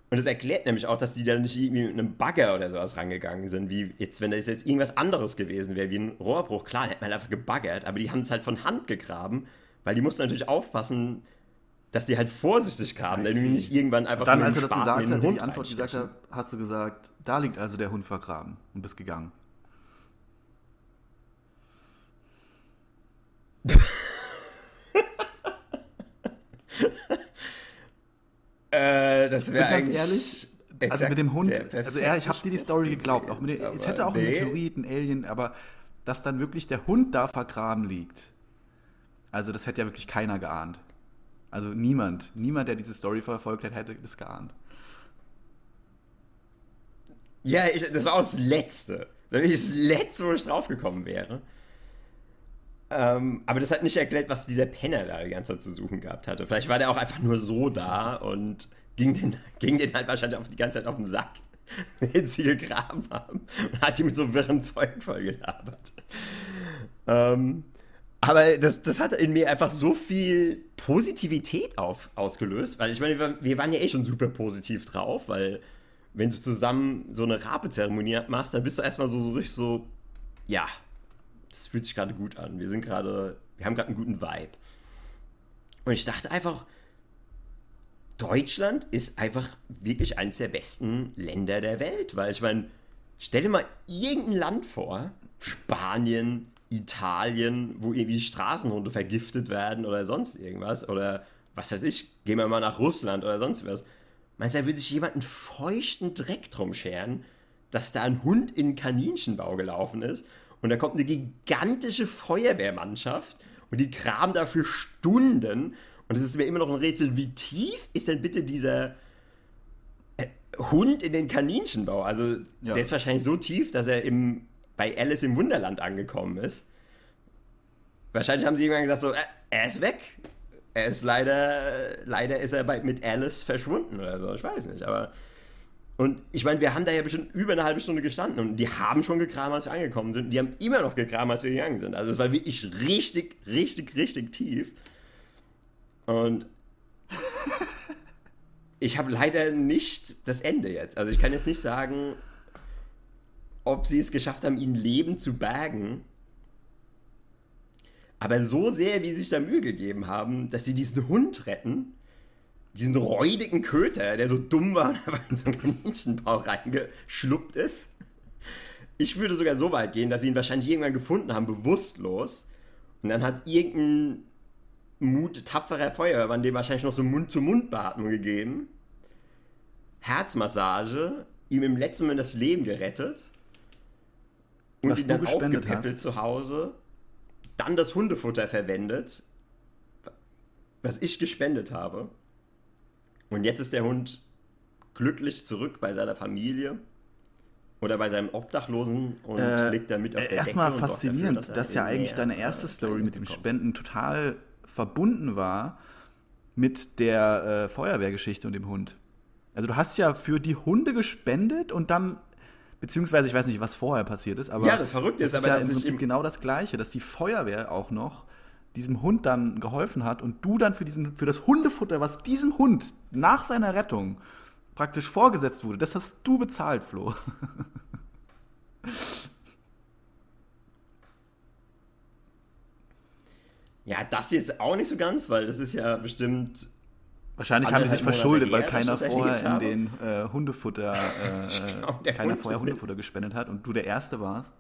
S2: Und das erklärt nämlich auch, dass die da nicht irgendwie mit einem Bagger oder sowas rangegangen sind, wie jetzt, wenn das jetzt irgendwas anderes gewesen wäre, wie ein Rohrbruch. Klar, hätte man einfach gebaggert, aber die haben es halt von Hand gegraben, weil die mussten natürlich aufpassen, dass die halt vorsichtig graben, damit nicht irgendwann einfach.
S1: Dann, als er das gesagt hat, die Antwort gesagt hat, hast du gesagt, da liegt also der Hund vergraben und bist gegangen.
S2: Äh, das wäre
S1: ganz ehrlich. Also mit dem Hund, also ja, ich habe dir die Story geglaubt. Auch mit, es hätte auch nee. ein Meteorit, ein Alien, aber dass dann wirklich der Hund da vergraben liegt. Also das hätte ja wirklich keiner geahnt. Also niemand, niemand, der diese Story verfolgt hat, hätte das geahnt.
S2: Ja, ich, das war auch das Letzte. Das war das Letzte, wo ich draufgekommen wäre. Ähm, aber das hat nicht erklärt, was dieser Penner da die ganze Zeit zu suchen gehabt hatte. Vielleicht war der auch einfach nur so da und ging den, ging den halt wahrscheinlich auf die ganze Zeit auf den Sack, den sie gegraben haben und hat ihm mit so wirren Zeug vollgelabert. Ähm, aber das, das hat in mir einfach so viel Positivität auf, ausgelöst, weil ich meine, wir, wir waren ja eh schon super positiv drauf, weil wenn du zusammen so eine Rape-Zeremonie machst, dann bist du erstmal so, so richtig so, ja, das fühlt sich gerade gut an. Wir sind gerade, wir haben gerade einen guten Vibe. Und ich dachte einfach, Deutschland ist einfach wirklich eines der besten Länder der Welt, weil ich meine, stell dir mal irgendein Land vor, Spanien, Italien, wo irgendwie Straßenhunde vergiftet werden oder sonst irgendwas oder was weiß ich, gehen wir mal nach Russland oder sonst was. Meinst du, da würde sich jemand einen feuchten Dreck drum scheren, dass da ein Hund in den Kaninchenbau gelaufen ist und da kommt eine gigantische Feuerwehrmannschaft und die graben dafür Stunden. Und es ist mir immer noch ein Rätsel, wie tief ist denn bitte dieser äh, Hund in den Kaninchenbau? Also, ja. der ist wahrscheinlich so tief, dass er im, bei Alice im Wunderland angekommen ist. Wahrscheinlich haben sie irgendwann gesagt, so, äh, er ist weg. Er ist leider, leider ist er bei, mit Alice verschwunden oder so. Ich weiß nicht, aber und ich meine, wir haben da ja bestimmt über eine halbe Stunde gestanden und die haben schon gekramt, als wir angekommen sind. Die haben immer noch gekramt, als wir gegangen sind. Also es war wirklich richtig, richtig, richtig tief. Und ich habe leider nicht das Ende jetzt. Also ich kann jetzt nicht sagen, ob sie es geschafft haben, ihn lebend zu bergen. Aber so sehr, wie sie sich da Mühe gegeben haben, dass sie diesen Hund retten, diesen räudigen Köter, der so dumm war und einfach in so einen Kaninchenbau reingeschluppt ist. Ich würde sogar so weit gehen, dass sie ihn wahrscheinlich irgendwann gefunden haben, bewusstlos. Und dann hat irgendein Mut, tapferer Feuerwehrmann dem wahrscheinlich noch so Mund-zu-Mund-Beatmung gegeben. Herzmassage, ihm im letzten Moment das Leben gerettet. Und Was ihn dann aufgepäppelt zu Hause. Dann das Hundefutter verwendet, was ich gespendet habe. Und jetzt ist der Hund glücklich zurück bei seiner Familie oder bei seinem Obdachlosen und äh, liegt damit auf der
S1: Erstmal faszinierend, dafür, dass, dass ja eigentlich deine erste Story mit dem Spenden total verbunden war mit der äh, Feuerwehrgeschichte und dem Hund. Also du hast ja für die Hunde gespendet und dann, beziehungsweise ich weiß nicht, was vorher passiert ist, aber
S2: Ja, das Verrückte ist
S1: ist
S2: aber,
S1: ja im Prinzip genau das Gleiche, dass die Feuerwehr auch noch diesem Hund dann geholfen hat und du dann für, diesen, für das Hundefutter, was diesem Hund nach seiner Rettung praktisch vorgesetzt wurde, das hast du bezahlt, Flo.
S2: Ja, das jetzt auch nicht so ganz, weil das ist ja bestimmt.
S1: Wahrscheinlich haben die sich verschuldet, weil keiner vorher in
S2: erlebt
S1: den äh, Hundefutter, äh,
S2: Ich glaub,
S1: keiner
S2: Hund
S1: vorher Hundefutter gespendet hat und du der Erste warst.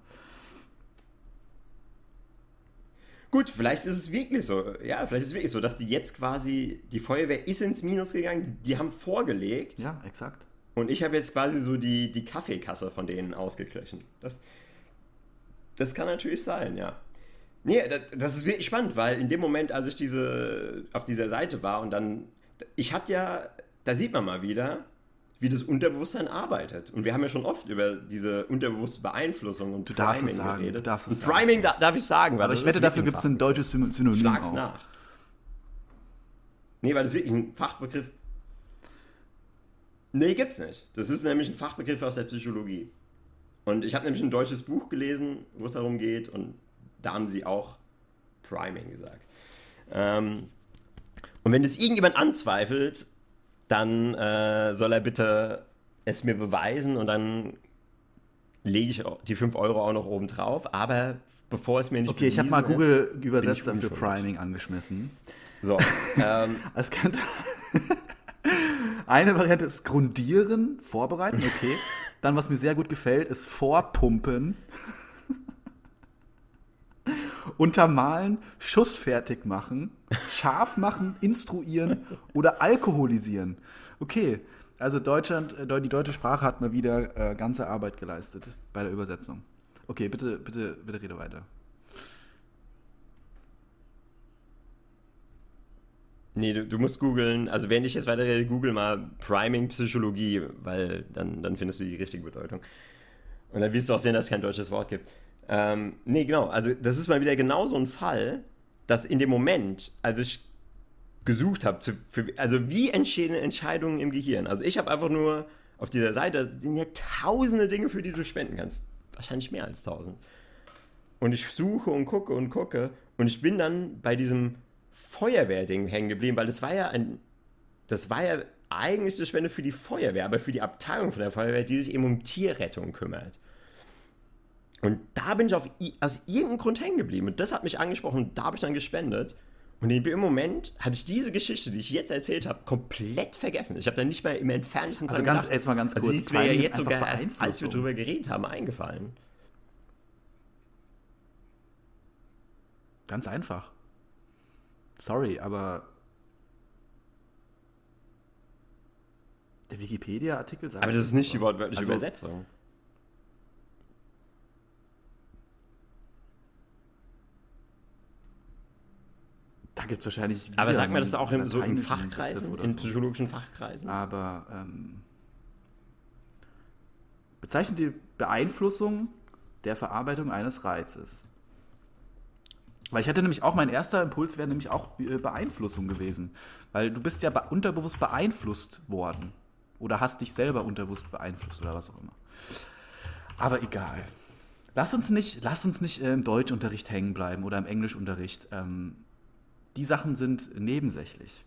S2: Gut, vielleicht ist es wirklich so. Ja, vielleicht ist es wirklich so, dass die jetzt quasi. Die Feuerwehr ist ins Minus gegangen, die, die haben vorgelegt.
S1: Ja, exakt.
S2: Und ich habe jetzt quasi so die, die Kaffeekasse von denen ausgeglichen. Das, das kann natürlich sein, ja. Nee, das, das ist wirklich spannend, weil in dem Moment, als ich diese, auf dieser Seite war und dann, ich hatte ja, da sieht man mal wieder, wie das Unterbewusstsein arbeitet. Und wir haben ja schon oft über diese unterbewusste Beeinflussung und
S1: Du darfst es sagen,
S2: geredet.
S1: du darfst es
S2: und
S1: sagen.
S2: Priming da, darf ich sagen, weil
S1: Aber ich wette, dafür gibt es ein deutsches Synonym
S2: Schlag's
S1: auch.
S2: nach. Nee, weil das wirklich ein Fachbegriff. Nee, gibt's nicht. Das ist nämlich ein Fachbegriff aus der Psychologie. Und ich habe nämlich ein deutsches Buch gelesen, wo es darum geht, und da haben sie auch Priming gesagt. Ähm, und wenn das irgendjemand anzweifelt, dann äh, soll er bitte es mir beweisen und dann lege ich die 5 Euro auch noch oben drauf. Aber bevor es mir nicht
S1: Okay, ich habe mal
S2: bewiesen
S1: Google
S2: ist, bin ich
S1: Übersetzer für. Priming angeschmissen.
S2: So, ähm,
S1: Es könnte. Eine Variante ist grundieren, vorbereiten, okay. Dann, was mir sehr gut gefällt, ist vorpumpen. Untermalen, schussfertig machen, scharf machen, instruieren oder alkoholisieren. Okay, also Deutschland, äh, die deutsche Sprache hat mal wieder äh, ganze Arbeit geleistet bei der Übersetzung. Okay, bitte, bitte, bitte rede weiter.
S2: Nee, du, du musst googeln, also wenn ich jetzt weiterrede, google mal Priming Psychologie, weil dann, dann findest du die richtige Bedeutung. Und dann wirst du auch sehen, dass es kein deutsches Wort gibt. Ähm, nee, genau, also das ist mal wieder genau so ein Fall, dass in dem Moment, als ich gesucht habe, also wie entstehen Entscheidungen im Gehirn? Also ich habe einfach nur auf dieser Seite, sind ja tausende Dinge, für die du spenden kannst. Wahrscheinlich mehr als tausend. Und ich suche und gucke und gucke und ich bin dann bei diesem Feuerwehrding hängen geblieben, weil das war ja ein, das war ja eigentlich eine Spende für die Feuerwehr, aber für die Abteilung von der Feuerwehr, die sich eben um Tierrettung kümmert. Und da bin ich auf, aus irgendeinem Grund hängen geblieben und das hat mich angesprochen und da habe ich dann gespendet. Und dem Moment hatte ich diese Geschichte, die ich jetzt erzählt habe, komplett vergessen. Ich habe da nicht mal im entferntesten
S1: Also
S2: dran
S1: ganz- jetzt mal ganz
S2: Also
S1: kurz,
S2: die ist mir ja jetzt sogar, erst, als wir drüber geredet haben, eingefallen.
S1: Ganz einfach. Sorry, aber der Wikipedia-Artikel sagt.
S2: Aber das ist nicht die wortwörtliche
S1: Also-
S2: Übersetzung.
S1: Gibt es wahrscheinlich.
S2: Aber
S1: wieder
S2: sagt man das
S1: einen
S2: auch in, so in Fachkreisen, in
S1: so.
S2: psychologischen Fachkreisen?
S1: Aber ähm, bezeichnet die Beeinflussung der Verarbeitung eines Reizes. Weil ich hatte nämlich auch, mein erster Impuls wäre nämlich auch äh, Beeinflussung gewesen. Weil du bist ja be unterbewusst beeinflusst worden. Oder hast dich selber unterbewusst beeinflusst oder was auch immer. Aber egal. Lass uns nicht, lass uns nicht äh, im Deutschunterricht hängen bleiben oder im Englischunterricht. Ähm, die Sachen sind nebensächlich.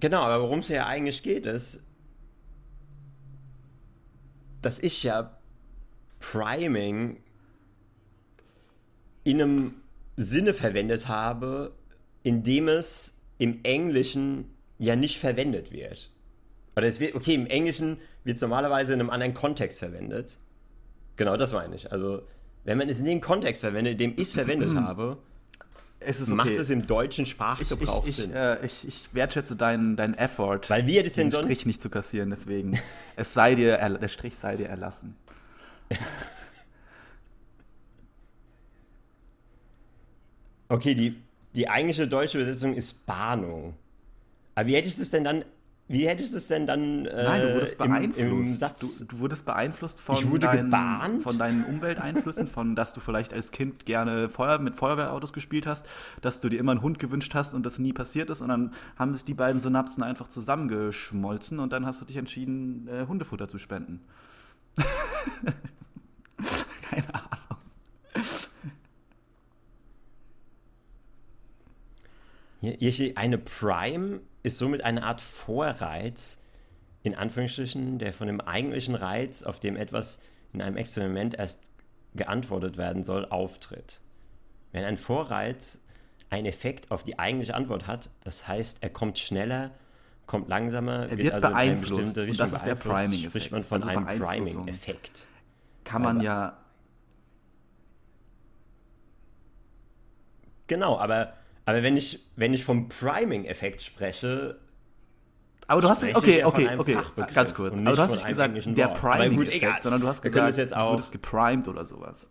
S2: Genau, aber worum es ja eigentlich geht, ist, dass ich ja Priming in einem Sinne verwendet habe, in dem es im Englischen ja nicht verwendet wird. Oder es wird, okay, im Englischen wird es normalerweise in einem anderen Kontext verwendet. Genau, das meine ich. Also, wenn man es in dem Kontext verwendet, in dem ich es verwendet habe,
S1: Es ist
S2: macht
S1: okay.
S2: es im deutschen
S1: ich,
S2: Sprachgebrauch
S1: ich, ich,
S2: Sinn.
S1: äh, ich, ich wertschätze deinen, deinen Effort,
S2: Weil wir das sonst
S1: Strich nicht zu kassieren. Deswegen, es sei dir, der Strich sei dir erlassen.
S2: Okay, die, die eigentliche deutsche Übersetzung ist Bahnung. Aber wie hätte ich es denn dann wie hättest du es denn dann äh,
S1: Nein, du wurdest beeinflusst.
S2: Im, im Satz?
S1: Du, du, wurdest beeinflusst von, deinen, von deinen Umwelteinflüssen, von dass du vielleicht als Kind gerne Feuer, mit Feuerwehrautos gespielt hast, dass du dir immer einen Hund gewünscht hast und das nie passiert ist. Und dann haben es die beiden Synapsen einfach zusammengeschmolzen und dann hast du dich entschieden, äh, Hundefutter zu spenden. Keine Ahnung.
S2: Hier, hier steht, eine Prime ist somit eine Art Vorreiz, in Anführungsstrichen, der von dem eigentlichen Reiz, auf dem etwas in einem Experiment erst geantwortet werden soll, auftritt. Wenn ein Vorreiz einen Effekt auf die eigentliche Antwort hat, das heißt, er kommt schneller, kommt langsamer,
S1: Er wird
S2: also in eine
S1: beeinflusst.
S2: bestimmte
S1: Und
S2: Richtung
S1: das ist der Priming-Effekt.
S2: Spricht man von
S1: Also
S2: einem. Priming-Effekt.
S1: Kann man
S2: Aber-
S1: ja.
S2: Genau, aber, aber wenn, ich, wenn ich vom Priming-Effekt spreche,
S1: Aber du hast
S2: ich
S1: okay, okay, okay,
S2: Fachbegriff
S1: ganz kurz. Aber
S2: nicht
S1: du hast nicht gesagt, der Priming-Effekt, sondern du hast gesagt, du wurdest geprimed oder sowas.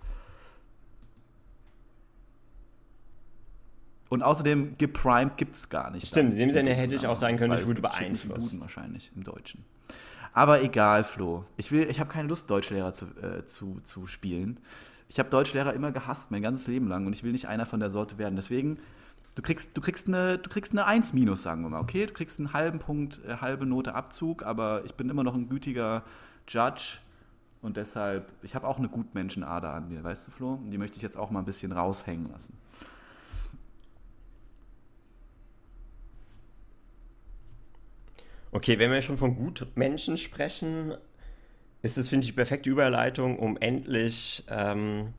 S1: Und außerdem geprimed gibt es gar nicht.
S2: Stimmt, in dem Sinne hätte ich auch sagen können, ich wurde beeinflusst.
S1: Duden wahrscheinlich im Deutschen. Aber egal, Flo. Ich will, ich habe keine Lust, Deutschlehrer zu, äh, zu, zu spielen. Ich habe Deutschlehrer immer gehasst, mein ganzes Leben lang, und ich will nicht einer von der Sorte werden. Deswegen, du kriegst, du kriegst eine, du kriegst eine 1 minus, sagen wir mal, okay? Du kriegst einen halben Punkt, äh, halbe Note Abzug, aber ich bin immer noch ein gütiger Judge. Und deshalb, ich habe auch eine Gutmenschenader an mir, weißt du, Flo? Und Die möchte ich jetzt auch mal ein bisschen raushängen lassen.
S2: Okay, wenn wir schon von Gutmenschen sprechen, ist es, finde ich, die perfekte Überleitung, um endlich ähm,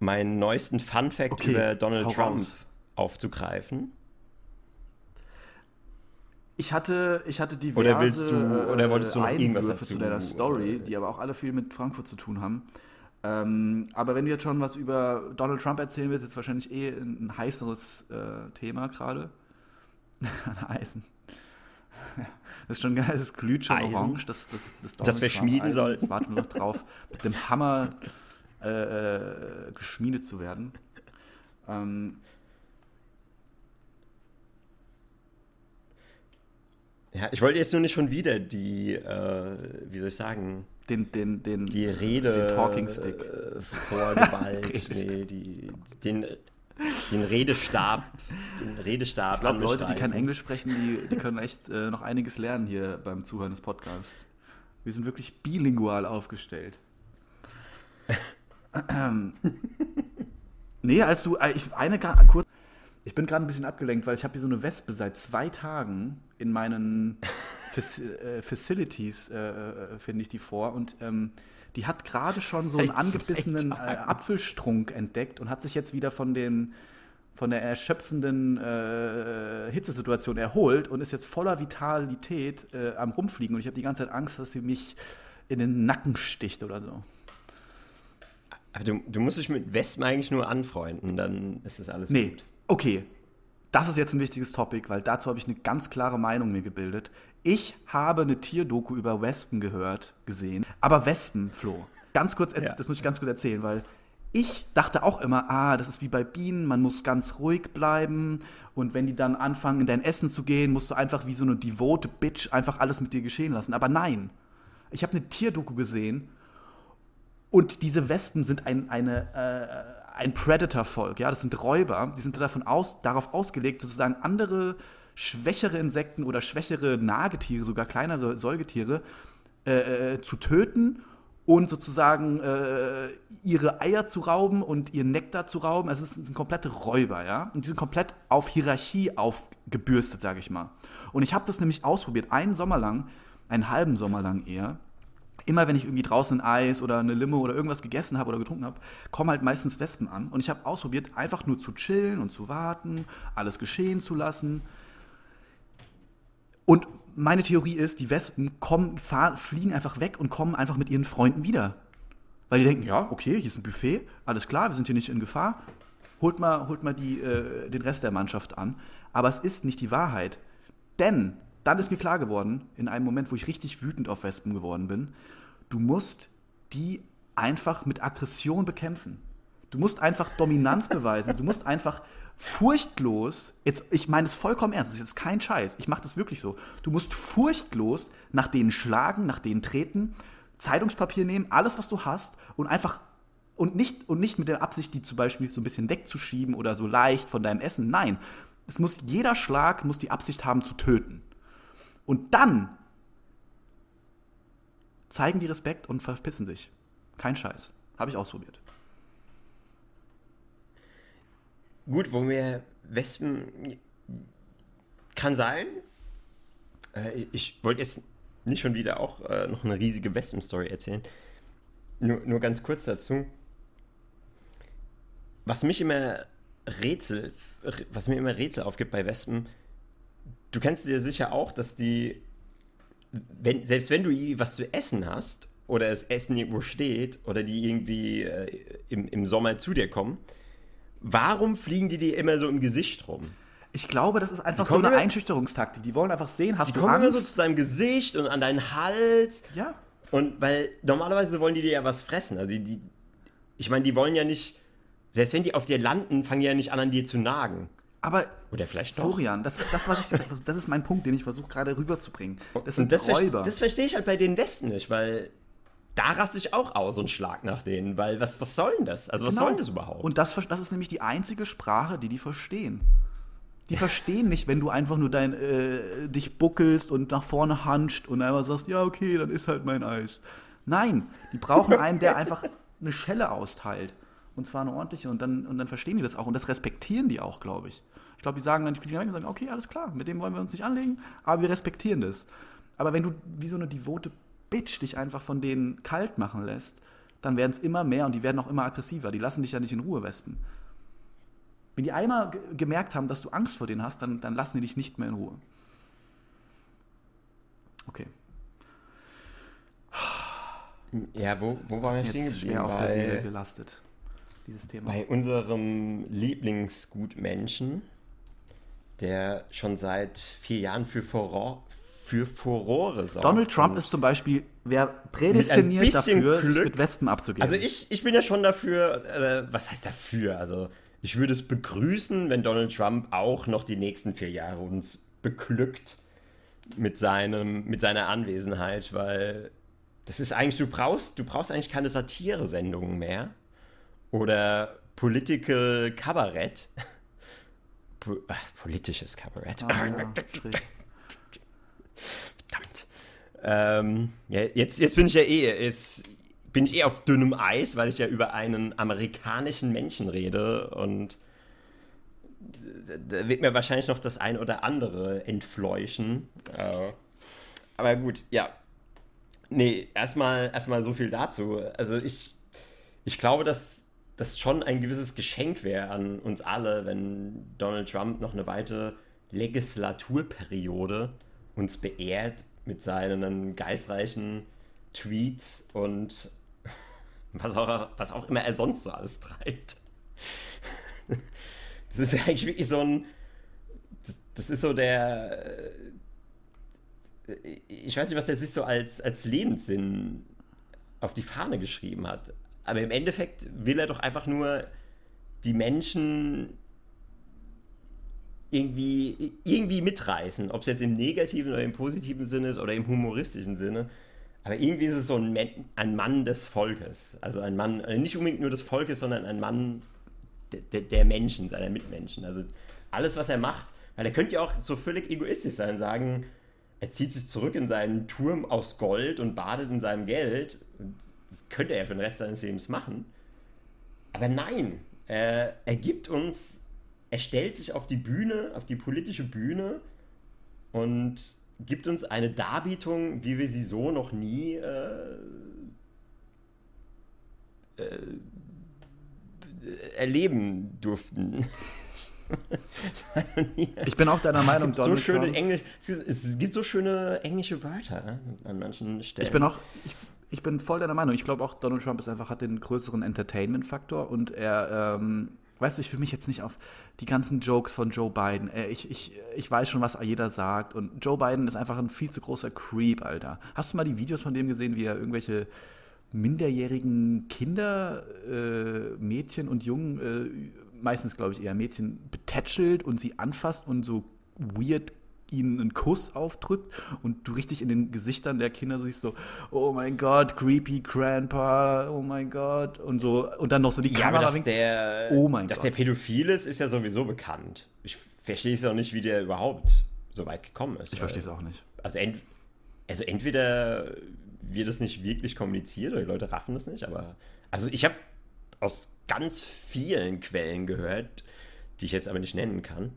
S2: meinen neuesten Fun-Fact
S1: Okay,
S2: über Donald Trump
S1: raus.
S2: Aufzugreifen.
S1: Ich hatte, ich hatte diverse
S2: Oder willst du- oder wolltest du noch irgendwas
S1: Einwürfe zu deiner Story,
S2: äh,
S1: die aber auch alle viel mit Frankfurt zu tun haben. Ähm, aber wenn du jetzt schon was über Donald Trump erzählen willst, ist wahrscheinlich eh ein, ein heißeres äh, Thema gerade. Eisen. Das ist schon geil, es glüht schon
S2: Eisen?
S1: orange, das, das, das,
S2: Das wir schmieden sollten.
S1: Jetzt warten wir noch drauf, mit dem Hammer äh, äh, geschmiedet zu werden. Ähm,
S2: Ja, ich wollte jetzt nur nicht schon wieder die, äh, wie soll ich sagen,
S1: den, den, den,
S2: die Rede
S1: den Talking Stick.
S2: äh, vorgeballt,
S1: Redestab.
S2: nee, die, den, den Redestab, den Redestab
S1: Ich glaube, Leute, die kein. Englisch sprechen, die, die können echt äh, noch einiges lernen hier beim Zuhören des Podcasts. Wir sind wirklich bilingual aufgestellt. Nee, als du, äh, ich, eine kurz, ich bin gerade ein bisschen abgelenkt, weil ich habe hier so eine Wespe seit zwei Tagen in meinen äh, Facilities, äh, äh, finde ich die vor. Und ähm, die hat gerade schon so einen angebissenen äh. Apfelstrunk entdeckt und hat sich jetzt wieder von den von der erschöpfenden äh, Hitzesituation erholt und ist jetzt voller Vitalität äh, am Rumfliegen. Und ich habe die ganze Zeit Angst, dass sie mich in den Nacken sticht oder so.
S2: Aber du, du musst dich mit Wespen eigentlich nur anfreunden, dann ist das alles
S1: Nee,
S2: gut.
S1: okay. Das ist jetzt ein wichtiges Topic, weil dazu habe ich eine ganz klare Meinung mir gebildet. Ich habe eine Tierdoku über Wespen gehört, gesehen. Aber Wespen, Flo, ganz kurz,
S2: Ja.
S1: das muss ich ganz kurz erzählen, weil ich dachte auch immer, ah, das ist wie bei Bienen, man muss ganz ruhig bleiben und wenn die dann anfangen, in dein Essen zu gehen, musst du einfach wie so eine devote Bitch einfach alles mit dir geschehen lassen. Aber nein, ich habe eine Tierdoku gesehen und diese Wespen sind ein, eine, äh, ein Predator-Volk, ja, das sind Räuber, die sind davon aus, darauf ausgelegt, sozusagen andere schwächere Insekten oder schwächere Nagetiere, sogar kleinere Säugetiere, äh, äh, zu töten und sozusagen äh, ihre Eier zu rauben und ihren Nektar zu rauben. Also es sind komplette Räuber, ja. Und die sind komplett auf Hierarchie aufgebürstet, sage ich mal. Und ich habe das nämlich ausprobiert, einen Sommer lang, einen halben Sommer lang eher immer wenn ich irgendwie draußen ein Eis oder eine Limo oder irgendwas gegessen habe oder getrunken habe, kommen halt meistens Wespen an. Und ich habe ausprobiert, einfach nur zu chillen und zu warten, alles geschehen zu lassen. Und meine Theorie ist, die Wespen kommen, fahr, fliegen einfach weg und kommen einfach mit ihren Freunden wieder. Weil die denken, ja, okay, hier ist ein Buffet, alles klar, wir sind hier nicht in Gefahr. Holt mal, holt mal die, äh, den Rest der Mannschaft an. Aber es ist nicht die Wahrheit. Denn dann ist mir klar geworden, in einem Moment, wo ich richtig wütend auf Wespen geworden bin, du musst die einfach mit Aggression bekämpfen. Du musst einfach Dominanz beweisen. Du musst einfach furchtlos, jetzt, ich meine es vollkommen ernst, das ist jetzt kein Scheiß, ich mache das wirklich so. Du musst furchtlos nach denen schlagen, nach denen treten, Zeitungspapier nehmen, alles, was du hast und einfach und nicht, und nicht mit der Absicht, die zum Beispiel so ein bisschen wegzuschieben oder so leicht von deinem Essen. Nein, es muss jeder Schlag muss die Absicht haben zu töten. Und dann zeigen die Respekt und verpissen sich. Kein Scheiß. Habe ich ausprobiert.
S2: Gut, wo wir Wespen. Kann sein. Äh, ich wollte jetzt nicht schon wieder auch äh, noch eine riesige Wespen-Story erzählen. Nur, nur ganz kurz dazu. Was mich immer Rätsel, was mir immer Rätsel aufgibt bei Wespen, du kennst ja sicher auch, dass die, wenn, selbst wenn du was zu essen hast oder das Essen irgendwo steht oder die irgendwie äh, im, im Sommer zu dir kommen, warum fliegen die dir immer so im Gesicht rum?
S1: Ich glaube, das ist einfach so eine immer, Einschüchterungstaktik. Die wollen einfach sehen, hast
S2: die
S1: du
S2: kommen
S1: Angst?
S2: so zu deinem Gesicht und an deinen Hals.
S1: Ja.
S2: Und weil normalerweise wollen die dir ja was fressen. Also die, die ich meine, die wollen ja nicht, selbst wenn die auf dir landen, fangen die ja nicht an, an dir zu nagen.
S1: Aber
S2: Oder vielleicht
S1: doch. Florian, das ist das, was ich, das ist mein Punkt, den ich versuche gerade rüberzubringen.
S2: Das sind das Räuber. das verstehe ich halt bei den Westen nicht, weil da raste ich auch aus und schlag nach denen, weil was, was soll denn das? Also was genau. soll denn das überhaupt?
S1: Und das, das ist nämlich die einzige Sprache, die die verstehen. Die verstehen nicht, wenn du einfach nur dein, äh, dich buckelst und nach vorne hanscht und einfach sagst, ja, okay, dann ist halt mein Eis. Nein, die brauchen einen, der einfach eine Schelle austeilt. Und zwar eine ordentliche. Und dann, und dann verstehen die das auch. Und das respektieren die auch, glaube ich. Ich glaube, die sagen dann, die weg und sagen, okay, alles klar, mit dem wollen wir uns nicht anlegen, aber wir respektieren das. Aber wenn du wie so eine devote Bitch dich einfach von denen kalt machen lässt, dann werden es immer mehr und die werden auch immer aggressiver. Die lassen dich ja nicht in Ruhe, Wespen. Wenn die einmal gemerkt haben, dass du Angst vor denen hast, dann, dann lassen die dich nicht mehr in Ruhe. Okay.
S2: Ja, wo, wo waren wir
S1: stehen geblieben? schwer auf der Seele gelastet, dieses Thema.
S2: Bei unserem Lieblingsgutmenschen, der schon seit vier Jahren für, Furore, für Furore sorgt.
S1: Donald Trump ist zum Beispiel, wer prädestiniert dafür, Glück, sich mit Wespen abzugeben.
S2: Also ich, ich bin ja schon dafür, äh, was heißt dafür? Also ich würde es begrüßen, wenn Donald Trump auch noch die nächsten vier Jahre uns beglückt mit, seinem, mit seiner Anwesenheit, weil das ist eigentlich, du brauchst, du brauchst eigentlich keine Satire-Sendungen mehr oder Political Kabarett. Po politisches Kabarett. Ah, ja, Verdammt. Ähm, ja, jetzt, jetzt bin ich ja eh, ist, bin ich eh auf dünnem Eis, weil ich ja über einen amerikanischen Menschen rede und da wird mir wahrscheinlich noch das ein oder andere entfleuchen. Aber gut, ja. Nee, erstmal erstmal so viel dazu. Also ich, ich glaube, dass das schon ein gewisses Geschenk wäre an uns alle, wenn Donald Trump noch eine weitere Legislaturperiode uns beehrt mit seinen geistreichen Tweets und was auch, was auch immer er sonst so alles treibt. Das ist ja eigentlich wirklich so ein. Das, das ist so der. Äh, ich weiß nicht, was er sich so als, als Lebenssinn auf die Fahne geschrieben hat. Aber im Endeffekt will er doch einfach nur die Menschen irgendwie, irgendwie mitreißen. Ob es jetzt im negativen oder im positiven Sinne ist oder im humoristischen Sinne. Aber irgendwie ist es so ein, ein Mann des Volkes. Also ein Mann, äh, nicht unbedingt nur des Volkes, sondern ein Mann der, der Menschen, seiner Mitmenschen. Also alles, was er macht, weil er könnte ja auch so völlig egoistisch sein, sagen, er zieht sich zurück in seinen Turm aus Gold und badet in seinem Geld. Das könnte er für den Rest seines Lebens machen. Aber nein, er, er gibt uns, er stellt sich auf die Bühne, auf die politische Bühne und gibt uns eine Darbietung, wie wir sie so noch nie äh, äh, erleben durften.
S1: ich bin auch deiner Ach, Meinung,
S2: es gibt so schöne Englisch, es gibt so schöne englische Wörter an manchen Stellen.
S1: Ich bin auch, ich, ich bin voll deiner Meinung. Ich glaube auch, Donald Trump ist einfach, hat den größeren Entertainment-Faktor und er ähm, weißt du, ich will mich jetzt nicht auf die ganzen Jokes von Joe Biden. Äh, ich, ich, ich weiß schon, was jeder sagt. Und Joe Biden ist einfach ein viel zu großer Creep, Alter. Hast du mal die Videos von dem gesehen, wie er irgendwelche minderjährigen Kinder, äh, Mädchen und Jungen, äh, meistens glaube ich eher Mädchen, betätschelt und sie anfasst und so weird ihnen einen Kuss aufdrückt und du richtig in den Gesichtern der Kinder siehst so, oh mein Gott, creepy Grandpa, oh mein Gott und so und dann noch so die
S2: Ja,
S1: Kamera
S2: dass
S1: winkt.
S2: der,
S1: Oh mein
S2: dass
S1: Gott.
S2: der pädophil ist, ist ja sowieso bekannt. Ich verstehe es auch nicht, wie der überhaupt so weit gekommen ist.
S1: Ich verstehe es auch nicht.
S2: Also, ent, also entweder wird es nicht wirklich kommuniziert oder die Leute raffen es nicht, aber also ich habe aus ganz vielen Quellen gehört, die ich jetzt aber nicht nennen kann.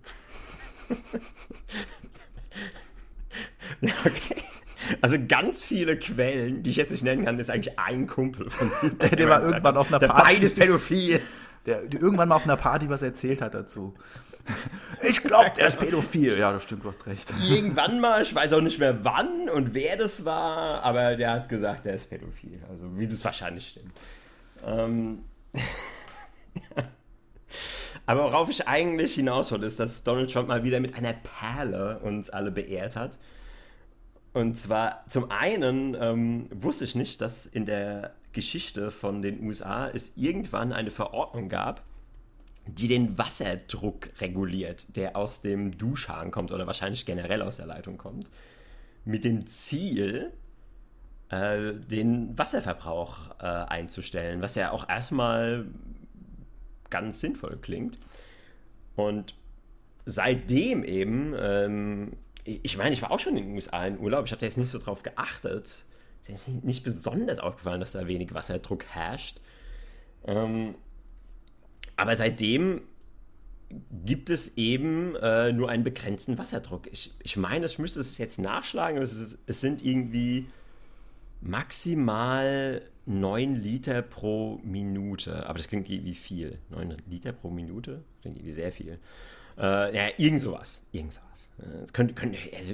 S2: ja, okay. Also ganz viele Quellen, die ich jetzt nicht nennen kann, ist eigentlich ein Kumpel von mir.
S1: Der- der war irgendwann auf einer
S2: der
S1: Party.
S2: Beides pädophil.
S1: Der, der irgendwann mal auf einer Party was erzählt hat dazu. Ich glaube, der ist pädophil. Ja, das stimmt, du hast recht.
S2: Irgendwann mal, ich weiß auch nicht mehr wann und wer das war, aber der hat gesagt, der ist pädophil. Also wie das wahrscheinlich stimmt. Ähm, aber worauf ich eigentlich hinaus wollte, ist, dass Donald Trump mal wieder mit einer Perle uns alle beehrt hat. Und zwar zum einen ähm, wusste ich nicht, dass in der Geschichte von den USA es irgendwann eine Verordnung gab, die den Wasserdruck reguliert, der aus dem Duschhahn kommt oder wahrscheinlich generell aus der Leitung kommt, mit dem Ziel, äh, den Wasserverbrauch äh, einzustellen, was ja auch erstmal ganz sinnvoll klingt. Und seitdem eben, ähm, ich ich meine, ich war auch schon in den USA in Urlaub, ich habe da jetzt nicht so drauf geachtet. Es ist nicht besonders aufgefallen, dass da wenig Wasserdruck herrscht. Ähm, aber seitdem gibt es eben äh, nur einen begrenzten Wasserdruck. Ich, ich meine, ich müsste es jetzt nachschlagen, es, ist, es sind irgendwie maximal 9 Liter pro Minute. Aber das klingt irgendwie viel. 9 Liter pro Minute? Klingt irgendwie sehr viel. Äh, ja, irgend sowas. Irgend sowas. Äh, Das könnte, könnte, also,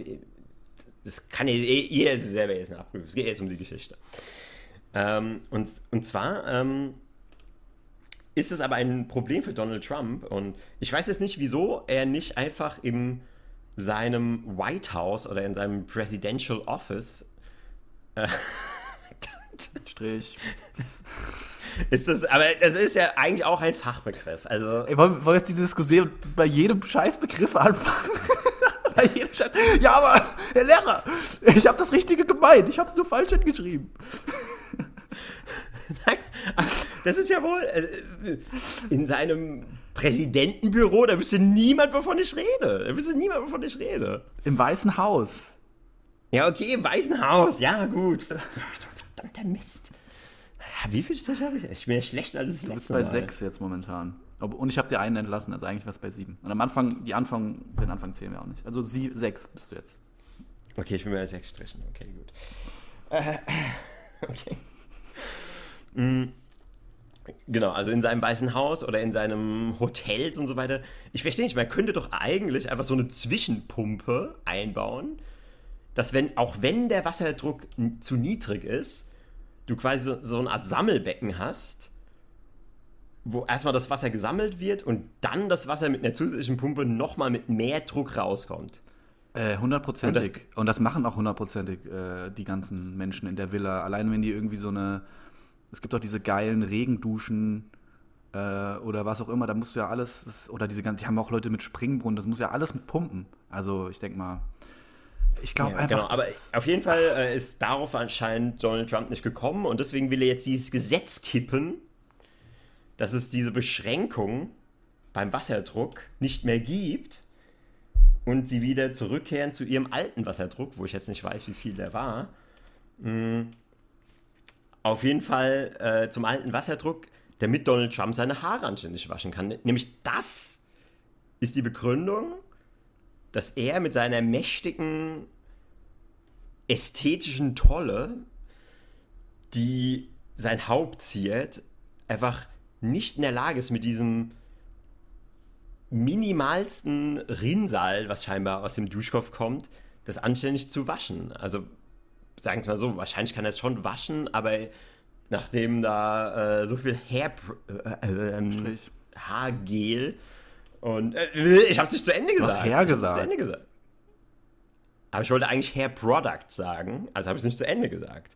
S2: das kann ja eh- selber jetzt nachprüfen. Es geht jetzt um die Geschichte. Ähm, und, und zwar ähm, ist es aber ein Problem für Donald Trump. Und ich weiß jetzt nicht, wieso er nicht einfach in seinem White House oder in seinem Presidential Office äh,
S1: Strich.
S2: ist das, aber das ist ja eigentlich auch ein Fachbegriff. Also
S1: Ey, wollen, wollen wir jetzt diese Diskussion bei jedem Scheißbegriff anfangen? bei jedem Scheiß. Ja, aber, Herr Lehrer, ich habe das Richtige gemeint. Ich habe es nur falsch hingeschrieben.
S2: Nein, das ist ja wohl äh, in seinem Präsidentenbüro, da wüsste niemand, wovon ich rede. Da wüsste niemand, wovon ich rede.
S1: Im Weißen Haus.
S2: Ja, okay, im Weißen Haus, ja, gut. Verdammter Mist. Wie viel Striche habe ich? Ich bin ja schlechter als
S1: Du bist bei
S2: Mal.
S1: sechs jetzt momentan. Und ich habe dir einen entlassen, also eigentlich was bei sieben. Und am Anfang, die Anfang, den Anfang zählen wir auch nicht. Also sie, sechs bist du jetzt.
S2: Okay, ich bin bei sechs Strichen. Okay, gut. Äh, okay. Mm, Genau, also in seinem Weißen Haus oder in seinem Hotels und so weiter. Ich verstehe nicht, man könnte doch eigentlich einfach so eine Zwischenpumpe einbauen, dass wenn, auch wenn der Wasserdruck zu niedrig ist, du quasi so, so eine Art Sammelbecken hast, wo erstmal das Wasser gesammelt wird und dann das Wasser mit einer zusätzlichen Pumpe nochmal mit mehr Druck rauskommt.
S1: Äh, hundertprozentig. Und, das machen auch hundertprozentig äh, die ganzen Menschen in der Villa. Allein wenn die irgendwie so eine. Es gibt auch diese geilen Regenduschen äh, oder was auch immer, da musst du ja alles. Das, oder diese ganzen. Die haben auch Leute mit Springbrunnen, das muss ja alles mit pumpen. Also ich denke mal. Ich glaube
S2: Ja,
S1: einfach.
S2: genau, aber auf jeden Fall äh, ist darauf anscheinend Donald Trump nicht gekommen und deswegen will er jetzt dieses Gesetz kippen, dass es diese Beschränkung beim Wasserdruck nicht mehr gibt und sie wieder zurückkehren zu ihrem alten Wasserdruck, wo ich jetzt nicht weiß, wie viel der war. Mm. Auf jeden Fall äh, zum alten Wasserdruck, damit Donald Trump seine Haare anständig waschen kann. Nämlich das ist die Begründung, dass er mit seiner mächtigen ästhetischen Tolle, die sein Haupt ziert, einfach nicht in der Lage ist, mit diesem minimalsten Rinnsal, was scheinbar aus dem Duschkopf kommt, das anständig zu waschen. Also sagen wir mal so, wahrscheinlich kann er es schon waschen, aber nachdem da äh, so viel Hair, äh, äh, ähm. Haargel und äh, ich habe es nicht zu Ende gesagt.
S1: hast Hair
S2: Ich. Zu Ende gesagt. Aber ich wollte eigentlich Hair Product sagen, also habe ich es nicht zu Ende gesagt.